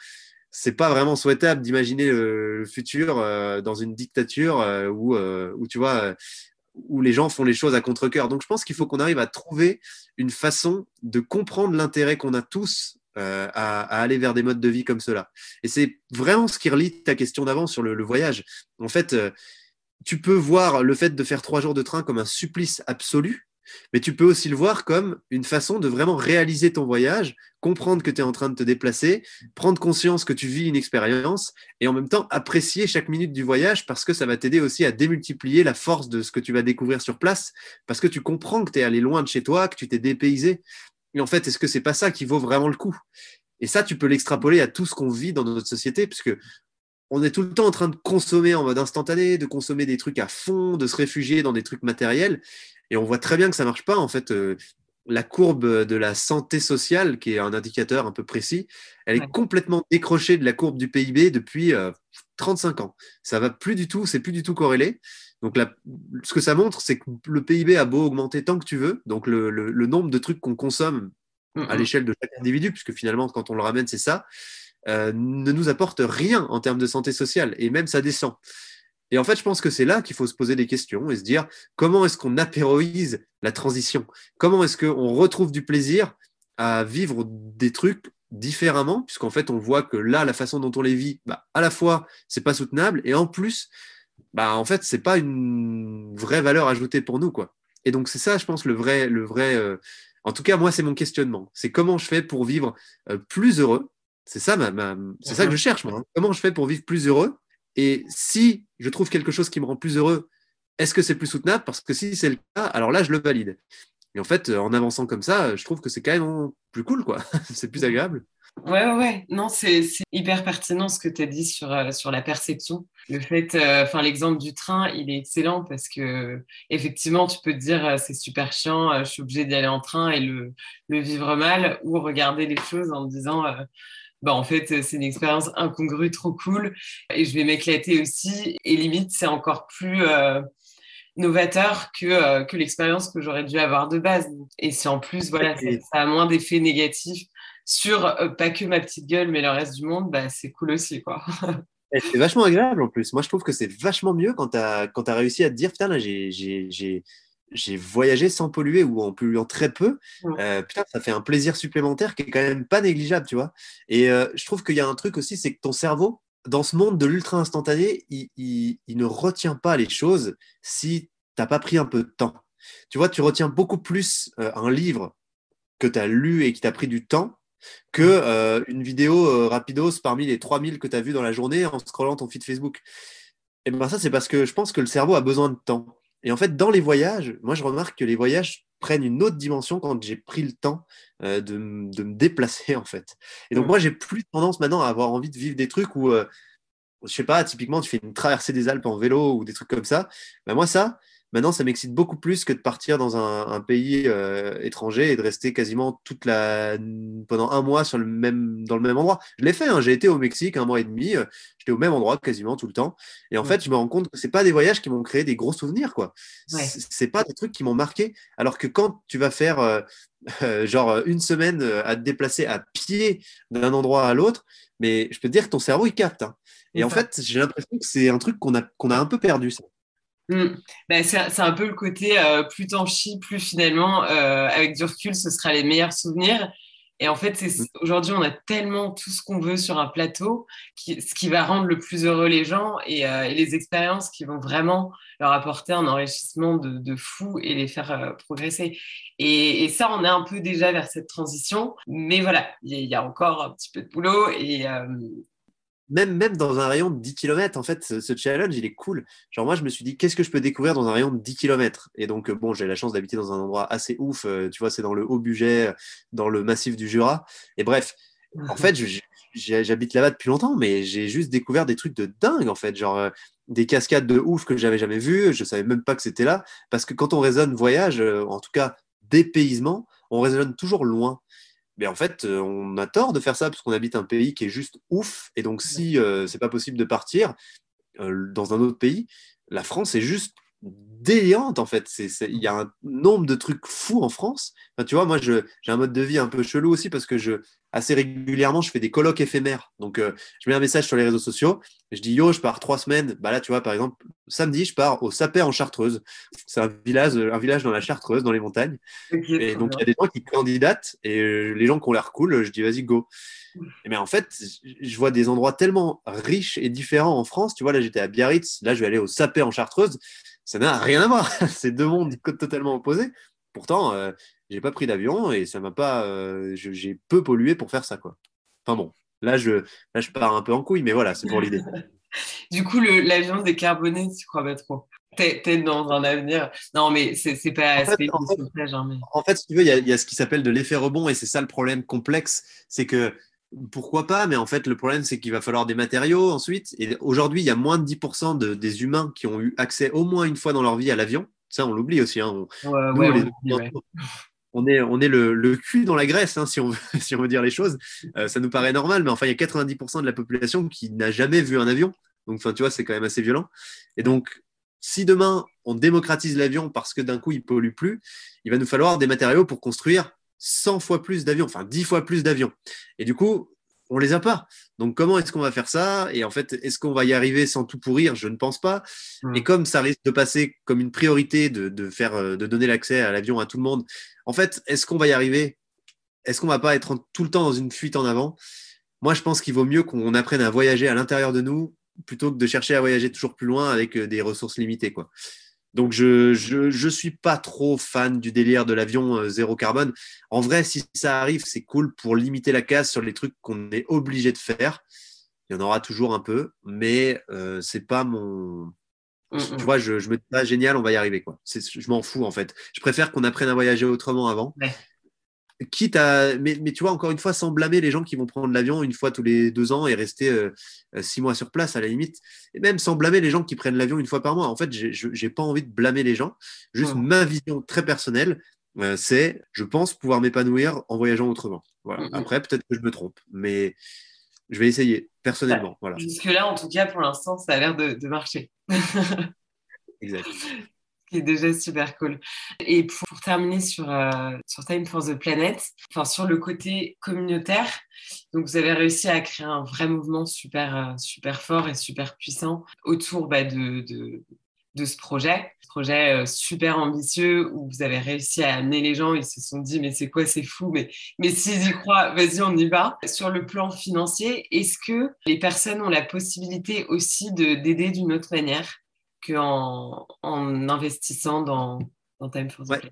c'est pas vraiment souhaitable d'imaginer le, futur euh, dans une dictature où, où, tu vois, où les gens font les choses à contre-coeur. Donc je pense qu'il faut qu'on arrive à trouver une façon de comprendre l'intérêt qu'on a tous euh, à, aller vers des modes de vie comme cela. Et c'est vraiment ce qui relie ta question d'avant sur le, voyage. En fait, euh, tu peux voir le fait de faire trois jours de train comme un supplice absolu, mais tu peux aussi le voir comme une façon de vraiment réaliser ton voyage, comprendre que tu es en train de te déplacer, prendre conscience que tu vis une expérience et en même temps apprécier chaque minute du voyage parce que ça va t'aider aussi à démultiplier la force de ce que tu vas découvrir sur place parce que tu comprends que tu es allé loin de chez toi, que tu t'es dépaysé. Et en fait, est-ce que c'est pas ça qui vaut vraiment le coup? Et ça, tu peux l'extrapoler à tout ce qu'on vit dans notre société puisque on est tout le temps en train de consommer en mode instantané, de consommer des trucs à fond, de se réfugier dans des trucs matériels. Et on voit très bien que ça marche pas. En fait, euh, la courbe de la santé sociale, qui est un indicateur un peu précis, elle est complètement décrochée de la courbe du PIB depuis 35 euh, ans. Ça va plus du tout, c'est plus du tout corrélé. Donc ce que ça montre, c'est que le PIB a beau augmenter tant que tu veux, donc le, nombre de trucs qu'on consomme à l'échelle de chaque individu, puisque finalement, quand on le ramène, c'est ça, euh, ne nous apporte rien en termes de santé sociale, et même ça descend. Et en fait, je pense que c'est là qu'il faut se poser des questions et se dire comment est-ce qu'on apéroïse la transition? Comment est-ce qu'on retrouve du plaisir à vivre des trucs différemment? Puisqu'en fait, on voit que là, la façon dont on les vit, bah, à la fois, c'est pas soutenable et en plus, bah, en fait, c'est pas une vraie valeur ajoutée pour nous. quoi. Et donc, c'est ça, je pense, le vrai. Le vrai euh, En tout cas, moi, c'est mon questionnement. C'est comment je fais pour vivre euh, plus heureux? C'est ça, ma, c'est ça que je cherche, moi. Hein. Comment je fais pour vivre plus heureux? Et si je trouve quelque chose qui me rend plus heureux, est-ce que c'est plus soutenable? Parce que si c'est le cas, alors là, je le valide. Et en fait, en avançant comme ça, je trouve que c'est quand même plus cool, quoi. c'est plus agréable. Ouais, ouais, ouais. Non, c'est hyper pertinent ce que tu as dit sur, euh, sur la perception. Le fait, euh, enfin, l'exemple du train, il est excellent parce que, effectivement, tu peux te dire, euh, c'est super chiant, je suis obligé d'y aller en train et le, le, vivre mal, ou regarder les choses en disant, bah, en fait, c'est une expérience incongrue, trop cool, et je vais m'éclater aussi. Et limite, c'est encore plus euh, novateur que, euh, que l'expérience que j'aurais dû avoir de base. Et si en plus, voilà, ça, a moins d'effets négatifs sur euh, pas que ma petite gueule, mais le reste du monde, bah, c'est cool aussi, quoi. c'est vachement agréable en plus. Moi, je trouve que c'est vachement mieux quand tu as, as, réussi à te dire, putain, là, j'ai j'ai voyagé sans polluer ou en polluant très peu, euh, putain, ça fait un plaisir supplémentaire qui est quand même pas négligeable, tu vois. Et euh, je trouve qu'il y a un truc aussi, c'est que ton cerveau, dans ce monde de l'ultra instantané, il, il, ne retient pas les choses si t'as pas pris un peu de temps. Tu vois, tu retiens beaucoup plus euh, un livre que tu as lu et qui t'a pris du temps que une vidéo rapidos parmi les 3000 que tu as vues dans la journée en scrollant ton feed Facebook. Et ben ça, c'est parce que je pense que le cerveau a besoin de temps. Et en fait, dans les voyages, moi, je remarque que les voyages prennent une autre dimension quand j'ai pris le temps euh, de, de, me déplacer, en fait. Et donc, moi, j'ai plus tendance maintenant à avoir envie de vivre des trucs où, euh, je sais pas, typiquement, tu fais une traversée des Alpes en vélo ou des trucs comme ça. Ben, moi, ça, Maintenant, ça m'excite beaucoup plus que de partir dans un, pays euh, étranger et de rester quasiment toute la pendant un mois sur le même dans le même endroit. Je l'ai fait. Hein. J'ai été au Mexique un mois et demi. Euh, j'étais au même endroit quasiment tout le temps. Et en fait, je me rends compte que c'est pas des voyages qui m'ont créé des gros souvenirs, quoi. C'est pas des trucs qui m'ont marqué. Alors que quand tu vas faire euh, genre une semaine à te déplacer à pied d'un endroit à l'autre, mais je peux te dire que ton cerveau il capte. Hein. Et en fait, j'ai l'impression que c'est un truc qu'on a qu'on a un peu perdu. Ça. Mm. Ben, c'est un peu le côté euh, plus t'en plus finalement, euh, avec du recul, ce sera les meilleurs souvenirs. Et en fait, mm. aujourd'hui, on a tellement tout ce qu'on veut sur un plateau, qui, ce qui va rendre le plus heureux les gens et, euh, les expériences qui vont vraiment leur apporter un enrichissement de, fou et les faire progresser. Et, ça, on est un peu déjà vers cette transition. Mais voilà, il y, a encore un petit peu de boulot et, même, même dans un rayon de 10 km, en fait, ce, challenge, il est cool. Genre, moi, je me suis dit, qu'est-ce que je peux découvrir dans un rayon de 10 km Et donc, euh, bon, j'ai la chance d'habiter dans un endroit assez ouf. Euh, tu vois, c'est dans le haut budget, dans le massif du Jura. Et bref, en fait, j'habite là-bas depuis longtemps, mais j'ai juste découvert des trucs de dingue, en fait. Genre, euh, des cascades de ouf que j'avais jamais vues. Je savais même pas que c'était là. Parce que quand on raisonne voyage, en tout cas dépaysement, on raisonne toujours loin. Mais en fait, euh, on a tort de faire ça parce qu'on habite un pays qui est juste ouf. Et donc, si euh, c'est pas possible de partir euh, dans un autre pays, la France est juste déliante en fait. Il y a un nombre de trucs fous en France. tu vois, moi, j'ai un mode de vie un peu chelou aussi parce que je, assez régulièrement, je fais des colloques éphémères. Donc, euh, je mets un message sur les réseaux sociaux. Je dis yo, je pars trois semaines. Bah là, tu vois, par exemple, samedi, je pars au Sapet en Chartreuse. C'est un village, un village dans la Chartreuse, dans les montagnes. et donc, il y a des gens qui candidatent et euh, les gens qui ont l'air cool, je dis vas-y, go. Mais en fait, je vois des endroits tellement riches et différents en France. Tu vois, là, j'étais à Biarritz. Là, je vais aller au Sapet en Chartreuse. Ça n'a rien à voir. C'est deux mondes totalement opposés. Pourtant, euh, j'ai pas pris d'avion et ça m'a pas. Euh, j'ai peu pollué pour faire ça, quoi. Enfin bon, là je, là, je pars un peu en couille, mais voilà, c'est pour l'idée. du coup, l'avion décarboné, tu crois pas trop? Peut-être dans un avenir. Non, mais c'est pas. En fait, en, fait, hein, en fait, si tu veux, il y, y, a ce qui s'appelle de l'effet rebond et c'est ça le problème complexe. C'est que pourquoi pas, mais en fait, le problème, c'est qu'il va falloir des matériaux ensuite. Et aujourd'hui, il y a moins de 10% de, des humains qui ont eu accès au moins une fois dans leur vie à l'avion. Ça, on l'oublie aussi. Hein. On, est, on est le, le, cul dans la graisse, hein, si, on veut, si on veut dire les choses. Euh, ça nous paraît normal, mais enfin, il y a 90% de la population qui n'a jamais vu un avion. Donc, enfin, tu vois, c'est quand même assez violent. Et donc, si demain, on démocratise l'avion parce que d'un coup, il pollue plus, il va nous falloir des matériaux pour construire 100 fois plus d'avions, enfin 10 fois plus d'avions. Et du coup, on les a pas. Donc comment est-ce qu'on va faire ça? Et en fait, est-ce qu'on va y arriver sans tout pourrir? Je ne pense pas. Hmm. Et comme ça risque de passer comme une priorité de, faire, euh, de donner l'accès à l'avion à tout le monde, en fait, est-ce qu'on va y arriver? Est-ce qu'on va pas être tout le temps dans une fuite en avant? Moi, je pense qu'il vaut mieux qu'on apprenne à voyager à l'intérieur de nous plutôt que de chercher à voyager toujours plus loin avec euh, des ressources limitées, quoi. Donc, je ne je, suis pas trop fan du délire de l'avion euh, zéro carbone. En vrai, si ça arrive, c'est cool pour limiter la casse sur les trucs qu'on est obligé de faire. Il y en aura toujours un peu, mais euh, c'est pas mon. Tu vois, je, je me dis pas génial, on va y arriver. Quoi. Je m'en fous en fait. Je préfère qu'on apprenne à voyager autrement avant quitte à. Mais, tu vois, encore une fois, sans blâmer les gens qui vont prendre l'avion une fois tous les deux ans et rester euh, euh, six mois sur place à la limite. Et même sans blâmer les gens qui prennent l'avion une fois par mois. En fait, je n'ai pas envie de blâmer les gens. Juste ma vision très personnelle, euh, c'est je pense pouvoir m'épanouir en voyageant autrement. Voilà. Mm, mm. Après, peut-être que je me trompe, mais je vais essayer personnellement. Voilà. Jusque-là, en tout cas, pour l'instant, ça a l'air de, de marcher. exact qui est déjà super cool. Et pour, terminer sur, euh, sur Time for the Planet, enfin, sur le côté communautaire, donc vous avez réussi à créer un vrai mouvement super, euh, super fort et super puissant autour bah, de, de, ce projet. Ce projet euh, super ambitieux où vous avez réussi à amener les gens, ils se sont dit mais c'est quoi, c'est fou, mais, mais s'ils y croient, vas-y, on y va. Sur le plan financier, est-ce que les personnes ont la possibilité aussi d'aider d'une autre manière? Qu'en en investissant dans, dans Time for the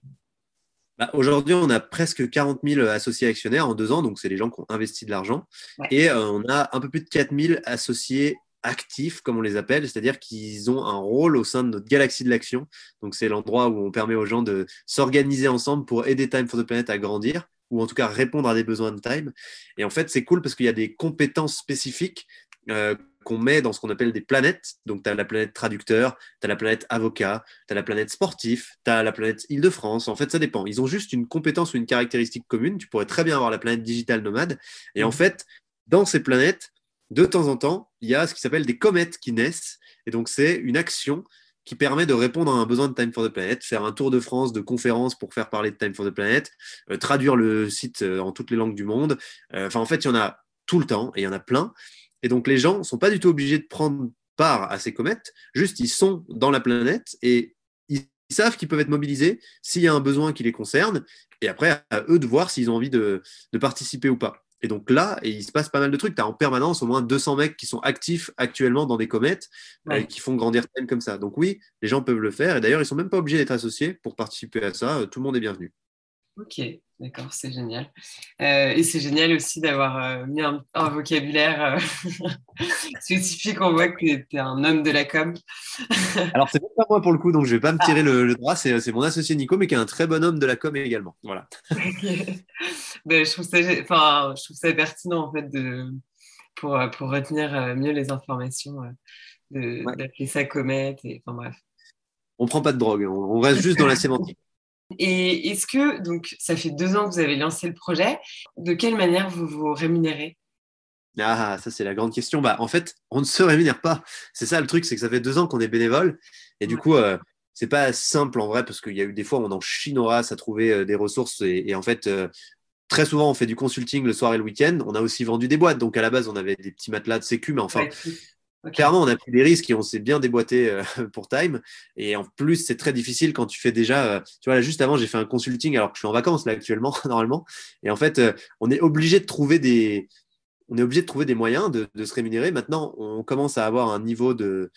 bah, Aujourd'hui, on a presque 40 000 associés actionnaires en deux ans, donc c'est les gens qui ont investi de l'argent. Et euh, on a un peu plus de 4 000 associés actifs, comme on les appelle, c'est-à-dire qu'ils ont un rôle au sein de notre galaxie de l'action. Donc c'est l'endroit où on permet aux gens de s'organiser ensemble pour aider Time for the Planet à grandir ou en tout cas répondre à des besoins de time. Et en fait, c'est cool parce qu'il y a des compétences spécifiques euh, qu'on met dans ce qu'on appelle des planètes. Donc, tu as la planète traducteur, tu as la planète avocat, tu as la planète sportif, tu as la planète Île-de-France. En fait, ça dépend. Ils ont juste une compétence ou une caractéristique commune. Tu pourrais très bien avoir la planète digitale nomade. Et en mmh. fait, dans ces planètes, de temps en temps, il y a ce qui s'appelle des comètes qui naissent. Et donc, c'est une action qui permet de répondre à un besoin de Time for the Planet, faire un tour de France de conférences pour faire parler de Time for the Planet, euh, traduire le site euh, en toutes les langues du monde. Enfin, en fait, il y en a tout le temps et il y en a plein. Et donc, les gens ne sont pas du tout obligés de prendre part à ces comètes, juste ils sont dans la planète et ils savent qu'ils peuvent être mobilisés s'il y a un besoin qui les concerne, et après, à eux de voir s'ils ont envie de, participer ou pas. Et donc là, il se passe pas mal de trucs. Tu as en permanence au moins 200 mecs qui sont actifs actuellement dans des comètes et qui font grandir Time comme ça. Donc oui, les gens peuvent le faire. Et d'ailleurs, ils sont même pas obligés d'être associés pour participer à ça. Tout le monde est bienvenu. Ok, d'accord, c'est génial. Euh, et c'est génial aussi d'avoir euh, mis un, vocabulaire euh, spécifique. On voit que tu es un homme de la com. Alors, c'est pas moi pour le coup, donc je vais pas me tirer le, droit. C'est mon associé Nico, mais qui est un très bon homme de la com également. Voilà. Ben, je, trouve ça, enfin, je trouve ça pertinent en fait de, pour, pour retenir mieux les informations, d'appeler ça comète. Et, enfin, bref. On prend pas de drogue, on reste juste dans la sémantique. Et est-ce que, donc, ça fait deux ans que vous avez lancé le projet, de quelle manière vous vous rémunérez? Ah, ça c'est la grande question. Bah, en fait, on ne se rémunère pas. C'est ça le truc, c'est que ça fait deux ans qu'on est bénévole. Et du coup, euh, c'est pas simple en vrai, parce qu'il y a eu des fois où on en chine à trouver euh, des ressources. Et, en fait, euh, très souvent, on fait du consulting le soir et le week-end. On a aussi vendu des boîtes. Donc à la base, on avait des petits matelas de sécu, mais enfin, Clairement, on a pris des risques et on s'est bien déboîté euh, pour Time. Et en plus, c'est très difficile quand tu fais déjà. Euh, tu vois, là, juste avant, j'ai fait un consulting alors que je suis en vacances là actuellement, normalement. Et en fait, euh, on est obligé de trouver des. On est obligé de trouver des moyens de, se rémunérer. Maintenant, on commence à avoir un niveau de,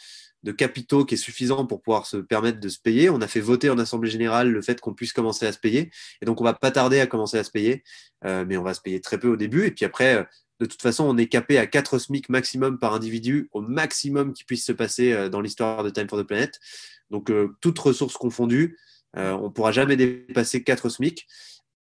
de capitaux qui est suffisant pour pouvoir se permettre de se payer. On a fait voter en Assemblée générale le fait qu'on puisse commencer à se payer. Et donc, on va pas tarder à commencer à se payer, mais on va se payer très peu au début. Et puis après, de toute façon, on est capé à 4 SMIC maximum par individu, au maximum qui puisse se passer euh, dans l'histoire de Time for the Planet. Donc, euh, toutes ressources confondues, euh, on ne pourra jamais dépasser 4 SMIC.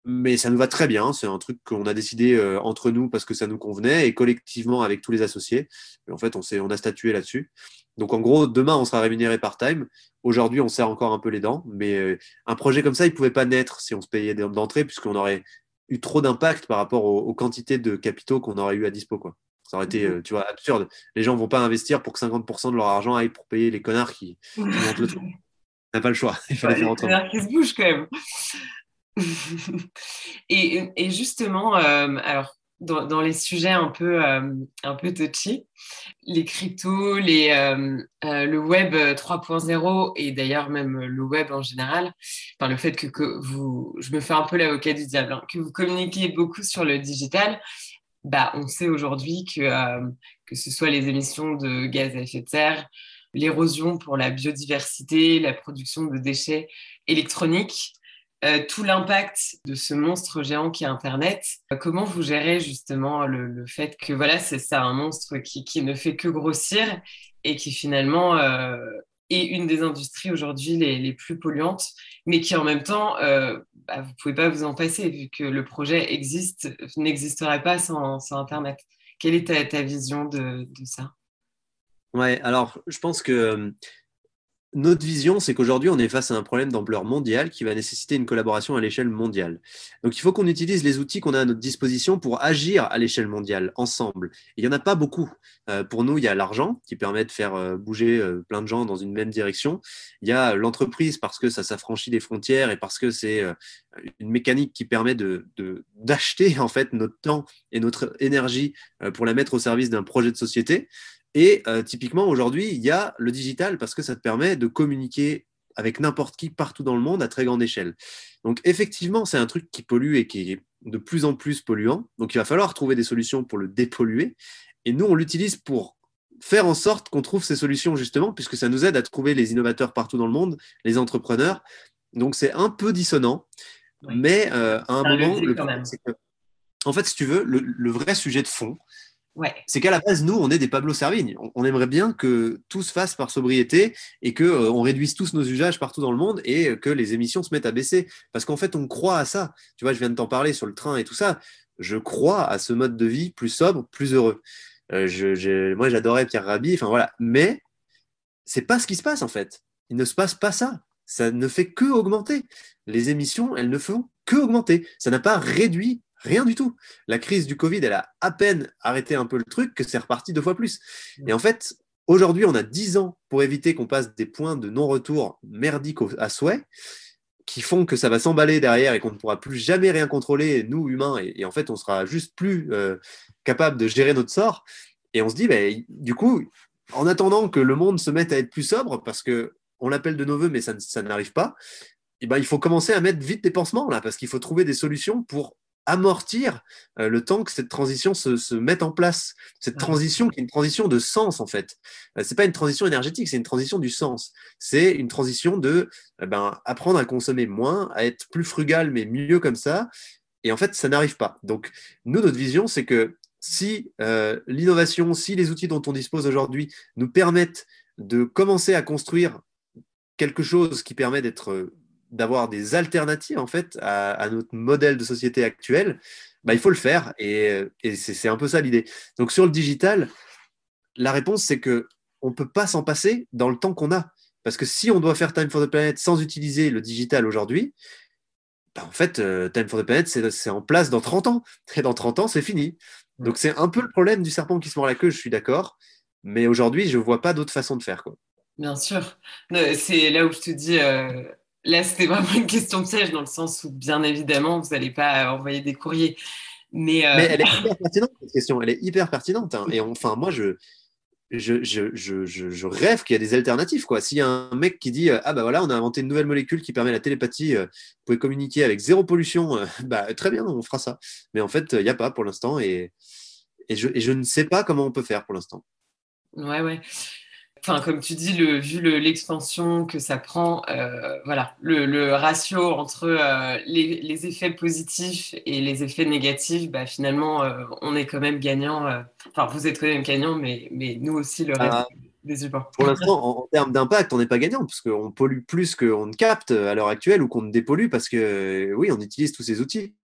Mais ça nous va très bien. C'est un truc qu'on a décidé entre nous parce que ça nous convenait et collectivement avec tous les associés. en fait, on, on a statué là-dessus. Donc, en gros, demain, on sera rémunéré par time. Aujourd'hui, on serre encore un peu les dents. Mais un projet comme ça, il ne pouvait pas naître si on se payait d'entrée, puisqu'on aurait eu trop d'impact par rapport aux, quantités de capitaux qu'on aurait eu à dispo. Quoi. Ça aurait été, mhm. euh, tu vois, absurde. Les gens vont pas investir pour que 50% de leur argent aille pour payer les connards qui, montent le truc. On n'a pas le choix. Il fallait faire autrement. Les qui se bougent quand même. et, justement, euh, alors, dans, les sujets un peu, euh, un peu touchy, les cryptos, les, euh, euh, le web 3.0 et d'ailleurs même le web en général, par le fait que, vous, je me fais un peu l'avocat du diable, hein, que vous communiquez beaucoup sur le digital, bah, on sait aujourd'hui que, que ce soit les émissions de gaz à effet de serre, l'érosion pour la biodiversité, la production de déchets électroniques, euh, tout l'impact de ce monstre géant qui est Internet. Euh, comment vous gérez justement le, fait que voilà, c'est ça, un monstre qui, ne fait que grossir et qui finalement euh, est une des industries aujourd'hui les, plus polluantes, mais qui en même temps, bah, vous ne pouvez pas vous en passer vu que le projet existe, n'existerait pas sans, Internet. Quelle est ta, vision de, de ça? Ouais, alors je pense que notre vision, c'est qu'aujourd'hui, on est face à un problème d'ampleur mondiale qui va nécessiter une collaboration à l'échelle mondiale. Donc, il faut qu'on utilise les outils qu'on a à notre disposition pour agir à l'échelle mondiale, ensemble. Il n'y en a pas beaucoup. Euh, pour nous, il y a l'argent qui permet de faire euh, bouger euh, plein de gens dans une même direction. Il y a l'entreprise parce que ça s'affranchit des frontières et parce que c'est une mécanique qui permet de, d'acheter en fait notre temps et notre énergie pour la mettre au service d'un projet de société. Et euh, typiquement, aujourd'hui, il y a le digital parce que ça te permet de communiquer avec n'importe qui partout dans le monde à très grande échelle. Donc effectivement, c'est un truc qui pollue et qui est de plus en plus polluant. Donc il va falloir trouver des solutions pour le dépolluer. Et nous, on l'utilise pour faire en sorte qu'on trouve ces solutions justement, puisque ça nous aide à trouver les innovateurs partout dans le monde, les entrepreneurs. Donc c'est un peu dissonant, mais euh, à un moment, le en fait, si tu veux, le vrai sujet de fond, c'est qu'à la base, nous, on est des Pablo Servigne. On, aimerait bien que tout se fasse par sobriété et qu'on euh, on réduise tous nos usages partout dans le monde et que les émissions se mettent à baisser. Parce qu'en fait, on croit à ça. Tu vois, je viens de t'en parler sur le train et tout ça. Je crois à ce mode de vie plus sobre, plus heureux. Euh, moi, j'adorais Pierre Rabhi. Enfin voilà. Mais c'est pas ce qui se passe en fait. Il ne se passe pas ça. Ça ne fait que augmenter. Les émissions, elles ne font que augmenter. Ça n'a pas réduit Rien du tout. La crise du Covid, elle a à peine arrêté un peu le truc que c'est reparti deux fois plus. Et en fait, aujourd'hui, on a dix ans pour éviter qu'on passe des points de non-retour merdiques à souhait qui font que ça va s'emballer derrière et qu'on ne pourra plus jamais rien contrôler, nous, humains, et, en fait, on sera juste plus euh, capable de gérer notre sort. Et on se dit, bah, du coup, en attendant que le monde se mette à être plus sobre, parce que on l'appelle de nos voeux, mais ça, ça n'arrive pas, eh ben, il faut commencer à mettre vite des pansements là, parce qu'il faut trouver des solutions pour amortir euh, le temps que cette transition se, mette en place. Cette transition qui est une transition de sens en fait. Euh, c'est pas une transition énergétique, c'est une transition du sens. C'est une transition de eh ben, apprendre à consommer moins, à être plus frugal mais mieux comme ça. Et en fait, ça n'arrive pas. Donc nous, notre vision, c'est que si euh, l'innovation, si les outils dont on dispose aujourd'hui nous permettent de commencer à construire quelque chose qui permet d'être d'avoir des alternatives en fait à, notre modèle de société actuel, bah, il faut le faire et, c'est un peu ça l'idée. Donc sur le digital, la réponse c'est que on peut pas s'en passer dans le temps qu'on a parce que si on doit faire Time for the Planet sans utiliser le digital aujourd'hui, bah, en fait euh, Time for the Planet c'est en place dans 30 ans et dans 30 ans c'est fini. Donc c'est un peu le problème du serpent qui se mord la queue, je suis d'accord, mais aujourd'hui je vois pas d'autre façon de faire quoi. Bien sûr. C'est là où je te dis, euh, Là, c'était vraiment une question piège dans le sens où, bien évidemment, vous n'allez pas envoyer des courriers. Mais, euh, elle est hyper pertinente, cette question. Elle est hyper pertinente. Hein. Et enfin, moi, je, je, je, je, je rêve qu'il y a des alternatives. S'il y a un mec qui dit Ah, bah voilà, on a inventé une nouvelle molécule qui permet la télépathie, euh, vous pouvez communiquer avec zéro pollution, euh, bah, très bien, on fera ça. Mais en fait, il n'y a pas pour l'instant. Et, et je ne sais pas comment on peut faire pour l'instant. Ouais, ouais enfin, comme tu dis, le, vu l'expansion que ça prend, euh, voilà, le, ratio entre euh, les, effets positifs et les effets négatifs, bah, finalement, euh, on est quand même gagnant. Enfin, vous êtes quand même gagnant, mais, mais nous aussi, le reste ah. des humains. Pour l'instant, en, termes d'impact, on n'est pas gagnant, parce qu'on pollue plus qu'on ne capte à l'heure actuelle ou qu'on ne dépollue, parce que oui, on utilise tous ces outils.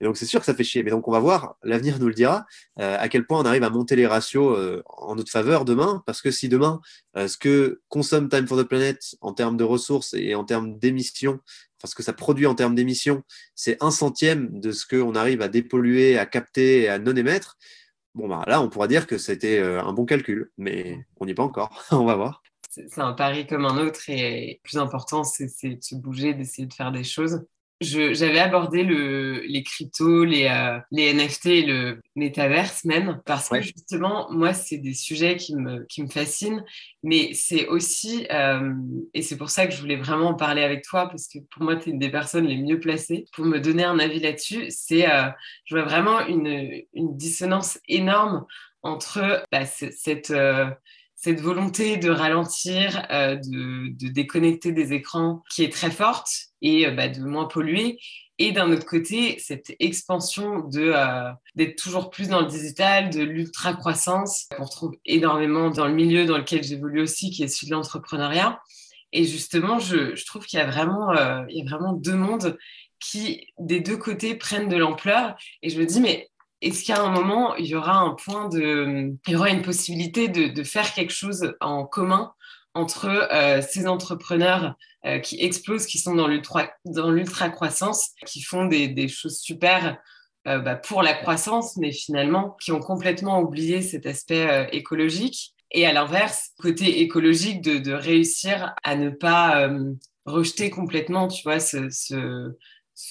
Et donc, c'est sûr que ça fait chier. Mais donc, on va voir, l'avenir nous le dira, euh, à quel point on arrive à monter les ratios euh, en notre faveur demain. Parce que si demain, euh, ce que consomme Time for the Planet en termes de ressources et en termes d'émissions, enfin, ce que ça produit en termes d'émissions, c'est un centième de ce qu'on arrive à dépolluer, à capter et à non émettre, bon, bah, là, on pourra dire que c'était un bon calcul. Mais on n'y est pas encore. on va voir c'est un pari comme un autre et le plus important, c'est de se bouger, d'essayer de faire des choses j'avais abordé le, les cryptos, les, euh, les NFT et le métaverse même, parce que justement, moi, c'est des sujets qui me, qui me fascinent, mais c'est aussi, euh, et c'est pour ça que je voulais vraiment en parler avec toi, parce que pour moi, tu es une des personnes les mieux placées pour me donner un avis là-dessus. C'est, euh, je vois vraiment une, une dissonance énorme entre bah, cette cette volonté de ralentir, euh, de, déconnecter des écrans qui est très forte et euh, bah, de moins polluer. Et d'un autre côté, cette expansion euh, d'être toujours plus dans le digital, de l'ultra croissance qu'on retrouve énormément dans le milieu dans lequel j'évolue aussi, qui est celui de l'entrepreneuriat. Et justement, je, je trouve qu'il y a vraiment, y a vraiment deux mondes qui, des deux côtés, prennent de l'ampleur. Et je me dis, mais est-ce qu'à un moment, il y aura un point de, il y aura une possibilité de, faire quelque chose en commun entre euh, ces entrepreneurs euh, qui explosent, qui sont dans l'ultra croissance, qui font des, choses super euh, bah, pour la croissance, mais finalement qui ont complètement oublié cet aspect écologique? Et à l'inverse, côté écologique, de, réussir à ne pas rejeter complètement, tu vois, ce, ce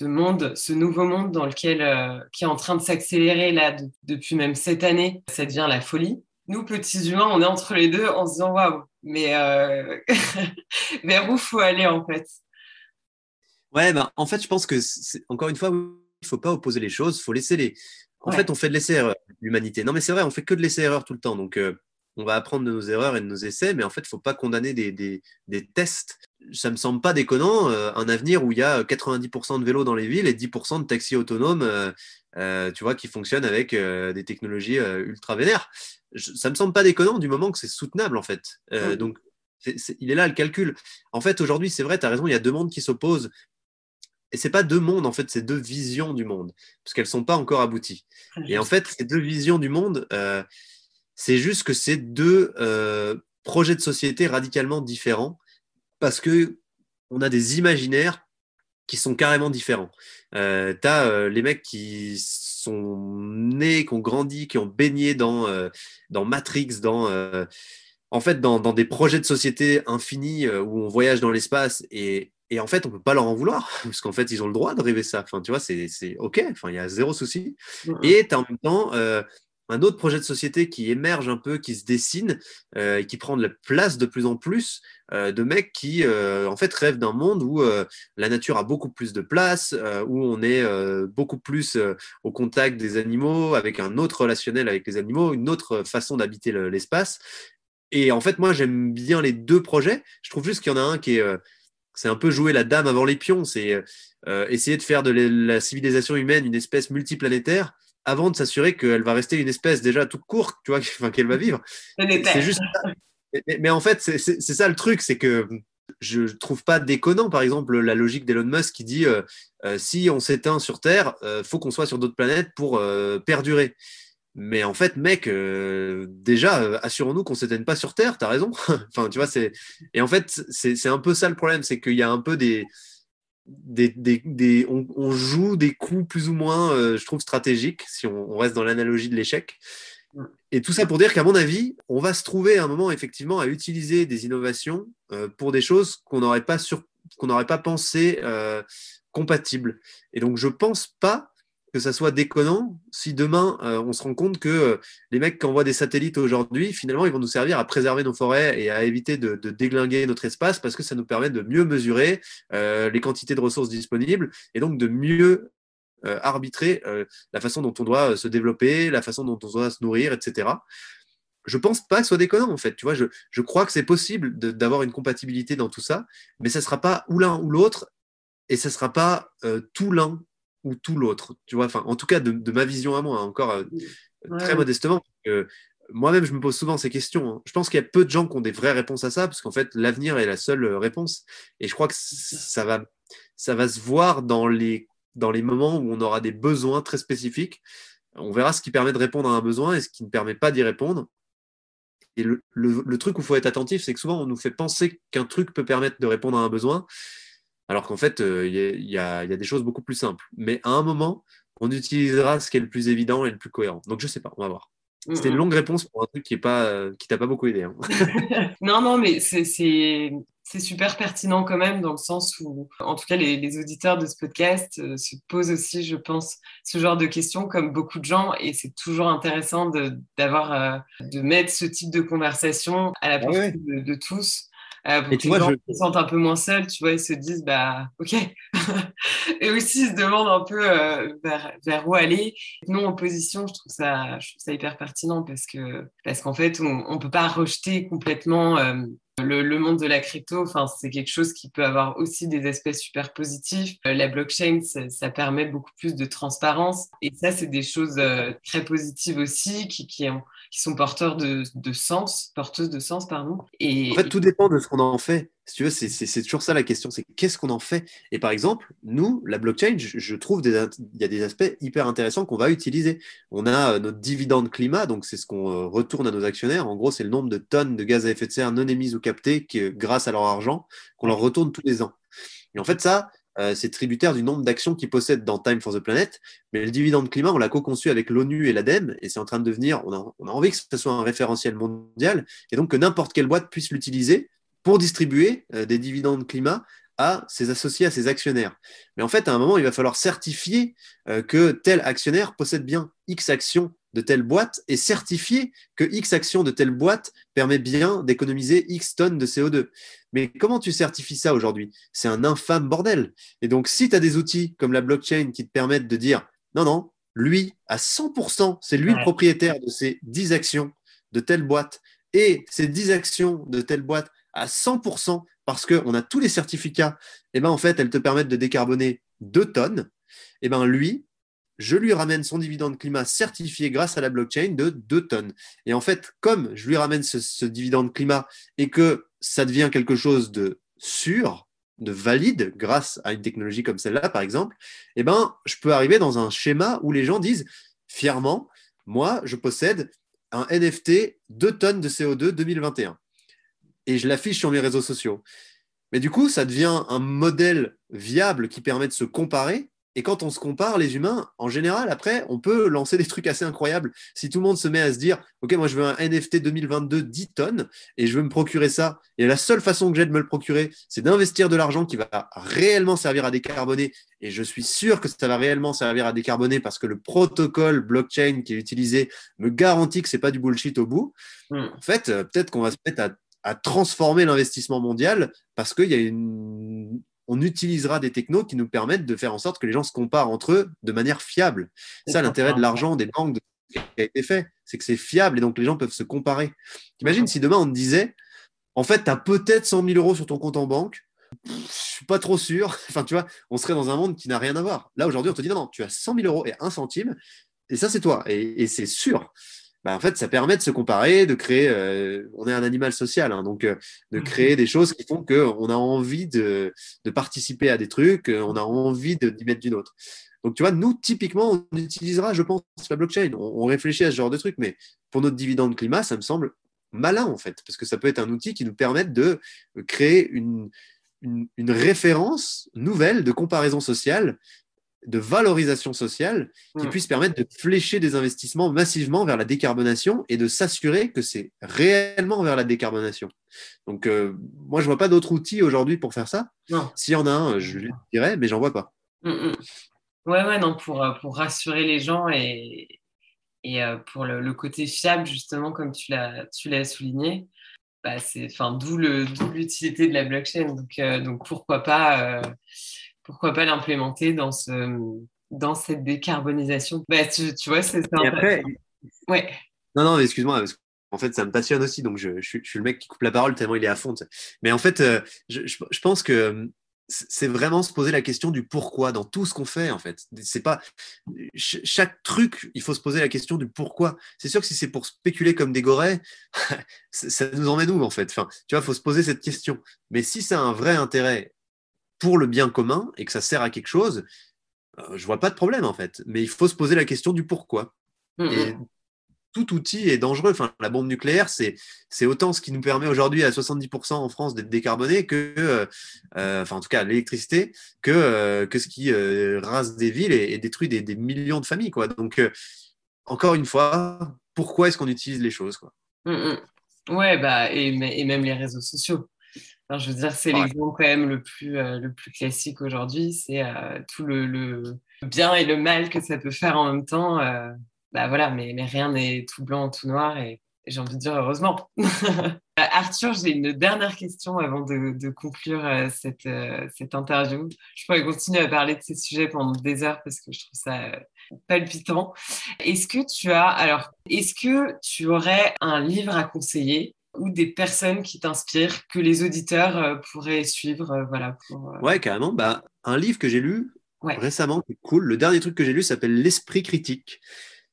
monde, ce nouveau monde dans lequel, euh, qui est en train de s'accélérer là depuis même cette année, ça devient la folie. Nous, petits humains, on est entre les deux en se disant waouh, mais euh, vers où faut aller en fait? Ouais, ben, en fait, je pense que encore une fois, il faut pas opposer les choses, il faut laisser les. En fait, on fait de l'essai-erreur, l'humanité. Non, mais c'est vrai, on fait que de l'essai-erreur tout le temps. Donc, euh, on va apprendre de nos erreurs et de nos essais, mais en fait, il ne faut pas condamner des, des, des, tests. Ça me semble pas déconnant, euh, un avenir où il y a 90% de vélos dans les villes et 10% de taxis autonomes, euh, euh, tu vois, qui fonctionnent avec des technologies ultra vénères. Ça ça me semble pas déconnant du moment que c'est soutenable, en fait. Donc, il est là le calcul. En fait, aujourd'hui, c'est vrai, tu as raison, il y a deux mondes qui s'opposent. Et c'est pas deux mondes, en fait, c'est deux visions du monde, parce qu'elles sont pas encore abouties. Et en fait, ces deux visions du monde, c'est juste que c'est deux euh, projets de société radicalement différents parce que on a des imaginaires qui sont carrément différents. Euh, tu as euh, les mecs qui sont nés, qui ont grandi, qui ont baigné dans, dans Matrix, dans, en fait, dans, dans, des projets de société infinis où on voyage dans l'espace et, et, en fait, on peut pas leur en vouloir parce qu'en fait, ils ont le droit de rêver ça. Enfin, tu vois, c'est OK, enfin, il y a zéro souci. Et tu as en même temps un autre projet de société qui émerge un peu, qui se dessine euh, et qui prend de la place de plus en plus euh, de mecs qui, en fait, rêvent d'un monde où la nature a beaucoup plus de place, où on est beaucoup plus au contact des animaux, avec un autre relationnel avec les animaux, une autre façon d'habiter l'espace. Et en fait, moi, j'aime bien les deux projets. Je trouve juste qu'il y en a un qui est c'est un peu jouer la dame avant les pions, c'est euh, essayer de faire de la civilisation humaine une espèce multiplanétaire avant de s'assurer qu'elle va rester une espèce déjà toute courte, tu vois, enfin, qu'elle va vivre. C'est juste mais, en fait, c'est ça le truc, c'est que je trouve pas déconnant, par exemple, la logique d'Elon Musk qui dit euh, euh, si on s'éteint sur Terre, il faut qu'on soit sur d'autres planètes pour perdurer. Mais en fait, mec, euh, déjà, euh, assurons-nous qu'on ne s'éteigne pas sur Terre, tu as raison. enfin, tu vois, c'est. Et en fait, c'est un peu ça le problème, c'est qu'il y a un peu des. Des, des, on, joue des coups plus ou moins, euh, je trouve, stratégiques, si on, reste dans l'analogie de l'échec. Et tout ça pour dire qu'à mon avis, on va se trouver à un moment, effectivement, à utiliser des innovations pour des choses qu'on n'aurait pas, sur, qu'on n'aurait pas pensé compatibles. Et donc, je ne pense pas que ça soit déconnant si demain euh, on se rend compte que euh, les mecs qui envoient des satellites aujourd'hui, finalement, ils vont nous servir à préserver nos forêts et à éviter de, déglinguer notre espace parce que ça nous permet de mieux mesurer euh, les quantités de ressources disponibles et donc de mieux arbitrer la façon dont on doit se développer, la façon dont on doit se nourrir, etc. Je pense pas que ce soit déconnant en fait. Tu vois, je, je crois que c'est possible d'avoir une compatibilité dans tout ça, mais ça sera pas ou l'un ou l'autre et ça sera pas tout l'un ou tout l'autre. Tu vois, enfin, en tout cas, de, ma vision à moi, hein, encore euh, très modestement. moi-même, je me pose souvent ces questions. Hein. Je pense qu'il y a peu de gens qui ont des vraies réponses à ça, parce qu'en fait, l'avenir est la seule euh, réponse. Et je crois que ça va, ça va se voir dans les, dans les moments où on aura des besoins très spécifiques. On verra ce qui permet de répondre à un besoin et ce qui ne permet pas d'y répondre. Et le, le truc où il faut être attentif, c'est que souvent, on nous fait penser qu'un truc peut permettre de répondre à un besoin alors qu'en fait, euh, il y, a des choses beaucoup plus simples. Mais à un moment, on utilisera ce qui est le plus évident et le plus cohérent. Donc, je ne sais pas, on va voir. C'était une longue réponse pour un truc qui ne euh, t'a pas beaucoup aidé. Hein. non, non, mais c'est super pertinent quand même dans le sens où, en tout cas, les, auditeurs de ce podcast euh, se posent aussi, je pense, ce genre de questions comme beaucoup de gens et c'est toujours intéressant d'avoir, de, mettre ce type de conversation à la ah portée de, tous euh, et tu vois, gens je... se sentent un peu moins seuls, tu vois, ils se disent, bah, ok. et aussi, ils se demandent un peu euh, vers, vers, où aller. Non, en position, je trouve ça, je trouve ça hyper pertinent parce que parce qu'en fait, on ne peut pas rejeter complètement le, monde de la crypto, c'est quelque chose qui peut avoir aussi des aspects super positifs. Euh, la blockchain, ça, permet beaucoup plus de transparence. Et ça, c'est des choses euh, très positives aussi qui, qui, sont porteurs de, sens, porteuses de sens, pardon. Et, en fait, tout dépend de ce qu'on en fait. Si tu veux, c'est toujours ça la question, c'est qu'est-ce qu'on en fait? Et par exemple, nous, la blockchain, je, trouve il y a des aspects hyper intéressants qu'on va utiliser. On a euh, notre dividende climat, donc c'est ce qu'on retourne à nos actionnaires. En gros, c'est le nombre de tonnes de gaz à effet de serre non émises ou capté grâce à leur argent qu'on leur retourne tous les ans. Et en fait, ça, euh, c'est tributaire du nombre d'actions qu'ils possèdent dans Time for the Planet. Mais le dividende climat, on l'a co-conçu avec l'ONU et l'ADEME, et c'est en train de devenir, on a, envie que ce soit un référentiel mondial, et donc que n'importe quelle boîte puisse l'utiliser pour distribuer euh, des dividendes climat à ses associés, à ses actionnaires. Mais en fait, à un moment, il va falloir certifier euh, que tel actionnaire possède bien X actions de telle boîte et certifier que X actions de telle boîte permet bien d'économiser X tonnes de CO2. Mais comment tu certifies ça aujourd'hui? C'est un infâme bordel. Et donc, si tu as des outils comme la blockchain qui te permettent de dire non, non, lui, à 100%, c'est lui le propriétaire de ces 10 actions de telle boîte et ces 10 actions de telle boîte à 100% parce qu'on a tous les certificats, et eh ben en fait, elles te permettent de décarboner 2 tonnes. Et eh ben lui, je lui ramène son dividende climat certifié grâce à la blockchain de 2 tonnes. Et en fait, comme je lui ramène ce, dividende climat et que ça devient quelque chose de sûr, de valide grâce à une technologie comme celle-là, par exemple, eh ben, je peux arriver dans un schéma où les gens disent fièrement, moi, je possède un NFT 2 tonnes de CO2 2021 et je l'affiche sur mes réseaux sociaux. Mais du coup, ça devient un modèle viable qui permet de se comparer Et quand on se compare, les humains, en général, après, on peut lancer des trucs assez incroyables. Si tout le monde se met à se dire, OK, moi, je veux un NFT 2022 10 tonnes et je veux me procurer ça. Et la seule façon que j'ai de me le procurer, c'est d'investir de l'argent qui va réellement servir à décarboner. Et je suis sûr que ça va réellement servir à décarboner parce que le protocole blockchain qui est utilisé me garantit que c'est pas du bullshit au bout. Hmm. En fait, euh, peut-être qu'on va se mettre à à transformer l'investissement mondial parce qu'il y a une on utilisera des technos qui nous permettent de faire en sorte que les gens se comparent entre eux de manière fiable. C'est ça l'intérêt de l'argent, des banques, de ce qui a été fait. C'est que c'est fiable et donc les gens peuvent se comparer. Imagine si demain on te disait, en fait, tu as peut-être 100 000 euros sur ton compte en banque. Je suis pas trop sûr. Enfin, tu vois, on serait dans un monde qui n'a rien à voir. Là, aujourd'hui, on te dit non, non, tu as 100 000 euros et un centime. Et ça, c'est toi. Et, et c'est sûr. Bah, en fait, ça permet de se comparer, de créer. Euh, on est un animal social, hein, donc euh, de mmh. créer des choses qui font qu'on a envie de, de, participer à des trucs, euh, on a envie d'y mettre d'une autre. Donc, tu vois, nous, typiquement, on utilisera, je pense, la blockchain. On, réfléchit à ce genre de trucs, mais pour notre dividende climat, ça me semble malin, en fait, parce que ça peut être un outil qui nous permette de créer une, une, une référence nouvelle de comparaison sociale de valorisation sociale qui hmm. puisse permettre de flécher des investissements massivement vers la décarbonation et de s'assurer que c'est réellement vers la décarbonation. Donc, euh, moi, je vois pas d'autres outils aujourd'hui pour faire ça. S'il y en a un, je le dirais, mais j'en vois pas. Oui, hmm. Ouais, ouais, non, pour, euh, pour rassurer les gens et, et euh, pour le, côté fiable, justement, comme tu l'as, souligné, bah, c'est, d'où l'utilité de la blockchain. Donc, donc pourquoi pas pourquoi pas l'implémenter dans, ce, dans cette décarbonisation? Bah, tu, tu vois, c'est ça. Après, ouais. Non, non, excuse-moi, en fait, ça me passionne aussi, donc je, je, suis le mec qui coupe la parole tellement il est à fond. Mais en fait, euh, je, je, pense que euh, c'est vraiment se poser la question du pourquoi dans tout ce qu'on fait, en fait. C'est pas chaque truc, il faut se poser la question du pourquoi. C'est sûr que si c'est pour spéculer comme des gorées, ça nous emmène où, en fait? Enfin, Tu vois, il faut se poser cette question. Mais si ça a un vrai intérêt pour le bien commun et que ça sert à quelque chose, euh, je vois pas de problème en fait. Mais il faut se poser la question du pourquoi. Et tout outil est dangereux. Enfin, la bombe nucléaire, c'est, c'est autant ce qui nous permet aujourd'hui à 70% en France d'être décarboné que, euh, euh, enfin en tout cas l'électricité, que, que ce qui rase des villes et, détruit des, millions de familles. Quoi. Donc, encore une fois, pourquoi est-ce qu'on utilise les choses quoi? Ouais, bah, et, et même les réseaux sociaux je veux dire, c'est l'exemple quand même le plus, euh, le plus classique aujourd'hui. C'est euh, tout le, le, bien et le mal que ça peut faire en même temps. Euh, bah voilà, mais, mais rien n'est tout blanc, tout noir. Et, j'ai envie de dire heureusement. Arthur, j'ai une dernière question avant de, de conclure cette, cette interview. Je pourrais continuer à parler de ces sujets pendant des heures parce que je trouve ça palpitant. Est-ce que tu as, alors, est-ce que tu aurais un livre à conseiller ou des personnes qui t'inspirent que les auditeurs euh, pourraient suivre euh, voilà, pour, euh, Ouais, carrément. Bah, un livre que j'ai lu récemment, cool. Le dernier truc que j'ai lu s'appelle L'Esprit critique.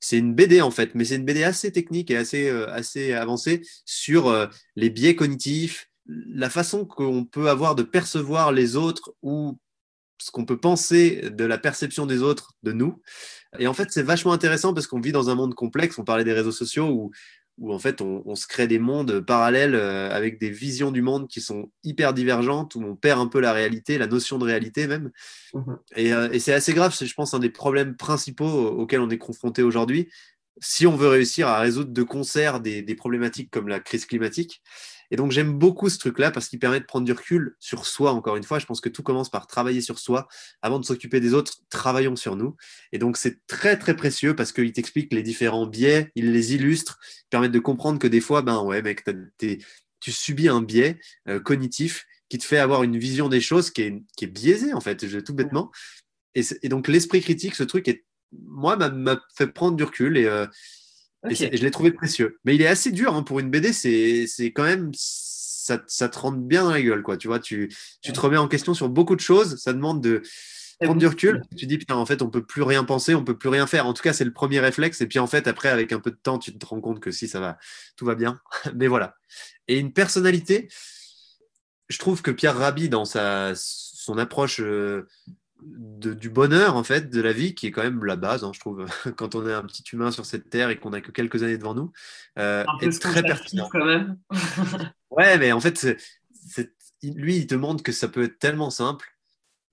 C'est une BD en fait, mais c'est une BD assez technique et assez, assez avancée sur les biais cognitifs, la façon qu'on peut avoir de percevoir les autres ou ce qu'on peut penser de la perception des autres de nous. Et en fait, c'est vachement intéressant parce qu'on vit dans un monde complexe. On parlait des réseaux sociaux où où en fait on, se crée des mondes parallèles euh, avec des visions du monde qui sont hyper divergentes, où on perd un peu la réalité, la notion de réalité même. Mhm. Euh, et, c'est assez grave, c'est je pense un des problèmes principaux auxquels on est confronté aujourd'hui. Si on veut réussir à résoudre de concert des problématiques comme la crise climatique, et donc j'aime beaucoup ce truc-là parce qu'il permet de prendre du recul sur soi, encore une fois. Je pense que tout commence par travailler sur soi. Avant de s'occuper des autres, travaillons sur nous. Et donc c'est très très précieux parce qu'il t'explique les différents biais, il les illustre, il permet de comprendre que des fois, ben ouais mec, tu subis un biais euh, cognitif qui te fait avoir une vision des choses qui est, qui est biaisée en fait, tout bêtement. Et, et donc l'esprit critique, ce truc est moi m'a fait prendre du recul et, euh, et, je l'ai trouvé précieux. Mais il est assez dur hein, pour une BD, c'est quand même. Ça, ça, te rentre bien dans la gueule, quoi. Tu vois, tu, tu te remets en question sur beaucoup de choses. Ça demande de prendre du recul. Tu dis, putain, en fait, on peut plus rien penser, on peut plus rien faire. En tout cas, c'est le premier réflexe. Et puis, en fait, après, avec un peu de temps, tu te rends compte que si, ça va, tout va bien. Mais voilà. Et une personnalité, je trouve que Pierre Rabhi, dans sa, son approche euh, du bonheur en fait de la vie qui est quand même la base hein, je trouve quand on est un petit humain sur cette terre et qu'on a que quelques années devant nous euh, est très pertinent quand même ouais mais en fait lui il te montre que ça peut être tellement simple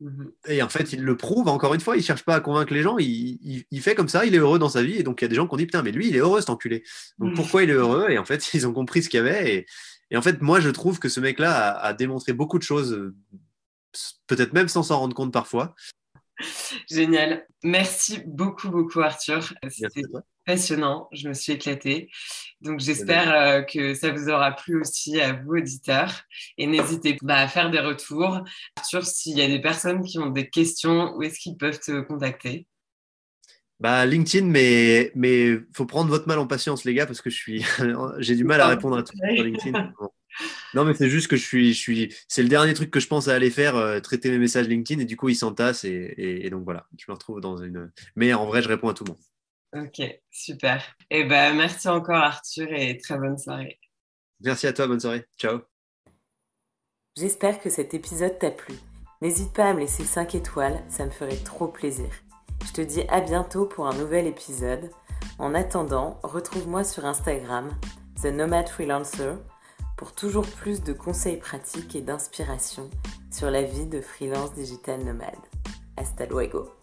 Mhm. Et en fait, il le prouve, encore une fois, il cherche pas à convaincre les gens, il, fait comme ça, il est heureux dans sa vie. Et donc, il y a des gens qui ont dit, putain, mais lui, il est heureux, cet enculé. Donc, mhm. pourquoi il est heureux Et en fait, ils ont compris ce qu'il y avait. Et, en fait, moi, je trouve que ce mec-là a, démontré beaucoup de choses, euh, peut-être même sans s'en rendre compte parfois. Génial. Merci beaucoup, beaucoup, Arthur. C'était passionnant. Je me suis éclatée. Donc, j'espère euh, que ça vous aura plu aussi à vous, auditeurs. Et n'hésitez pas à faire des retours. Arthur, s'il y a des personnes qui ont des questions, où est-ce qu'ils peuvent te contacter? Bah, LinkedIn, mais mais faut prendre votre mal en patience, les gars, parce que je suis, j'ai du mal à répondre à tout sur LinkedIn. Non, mais c'est juste que je suis, je suis, c'est le dernier truc que je pense à aller faire, euh, traiter mes messages LinkedIn, et du coup, ils s'entassent, et, et, donc voilà, je me retrouve dans une. Mais en vrai, je réponds à tout le monde. Ok, super. Et eh ben, merci encore, Arthur, et très bonne soirée. Merci à toi, bonne soirée. Ciao. J'espère que cet épisode t'a plu. N'hésite pas à me laisser 5 étoiles, ça me ferait trop plaisir. Je te dis à bientôt pour un nouvel épisode. En attendant, retrouve-moi sur Instagram, The Nomad Freelancer pour toujours plus de conseils pratiques et d'inspiration sur la vie de freelance digital nomade. Hasta luego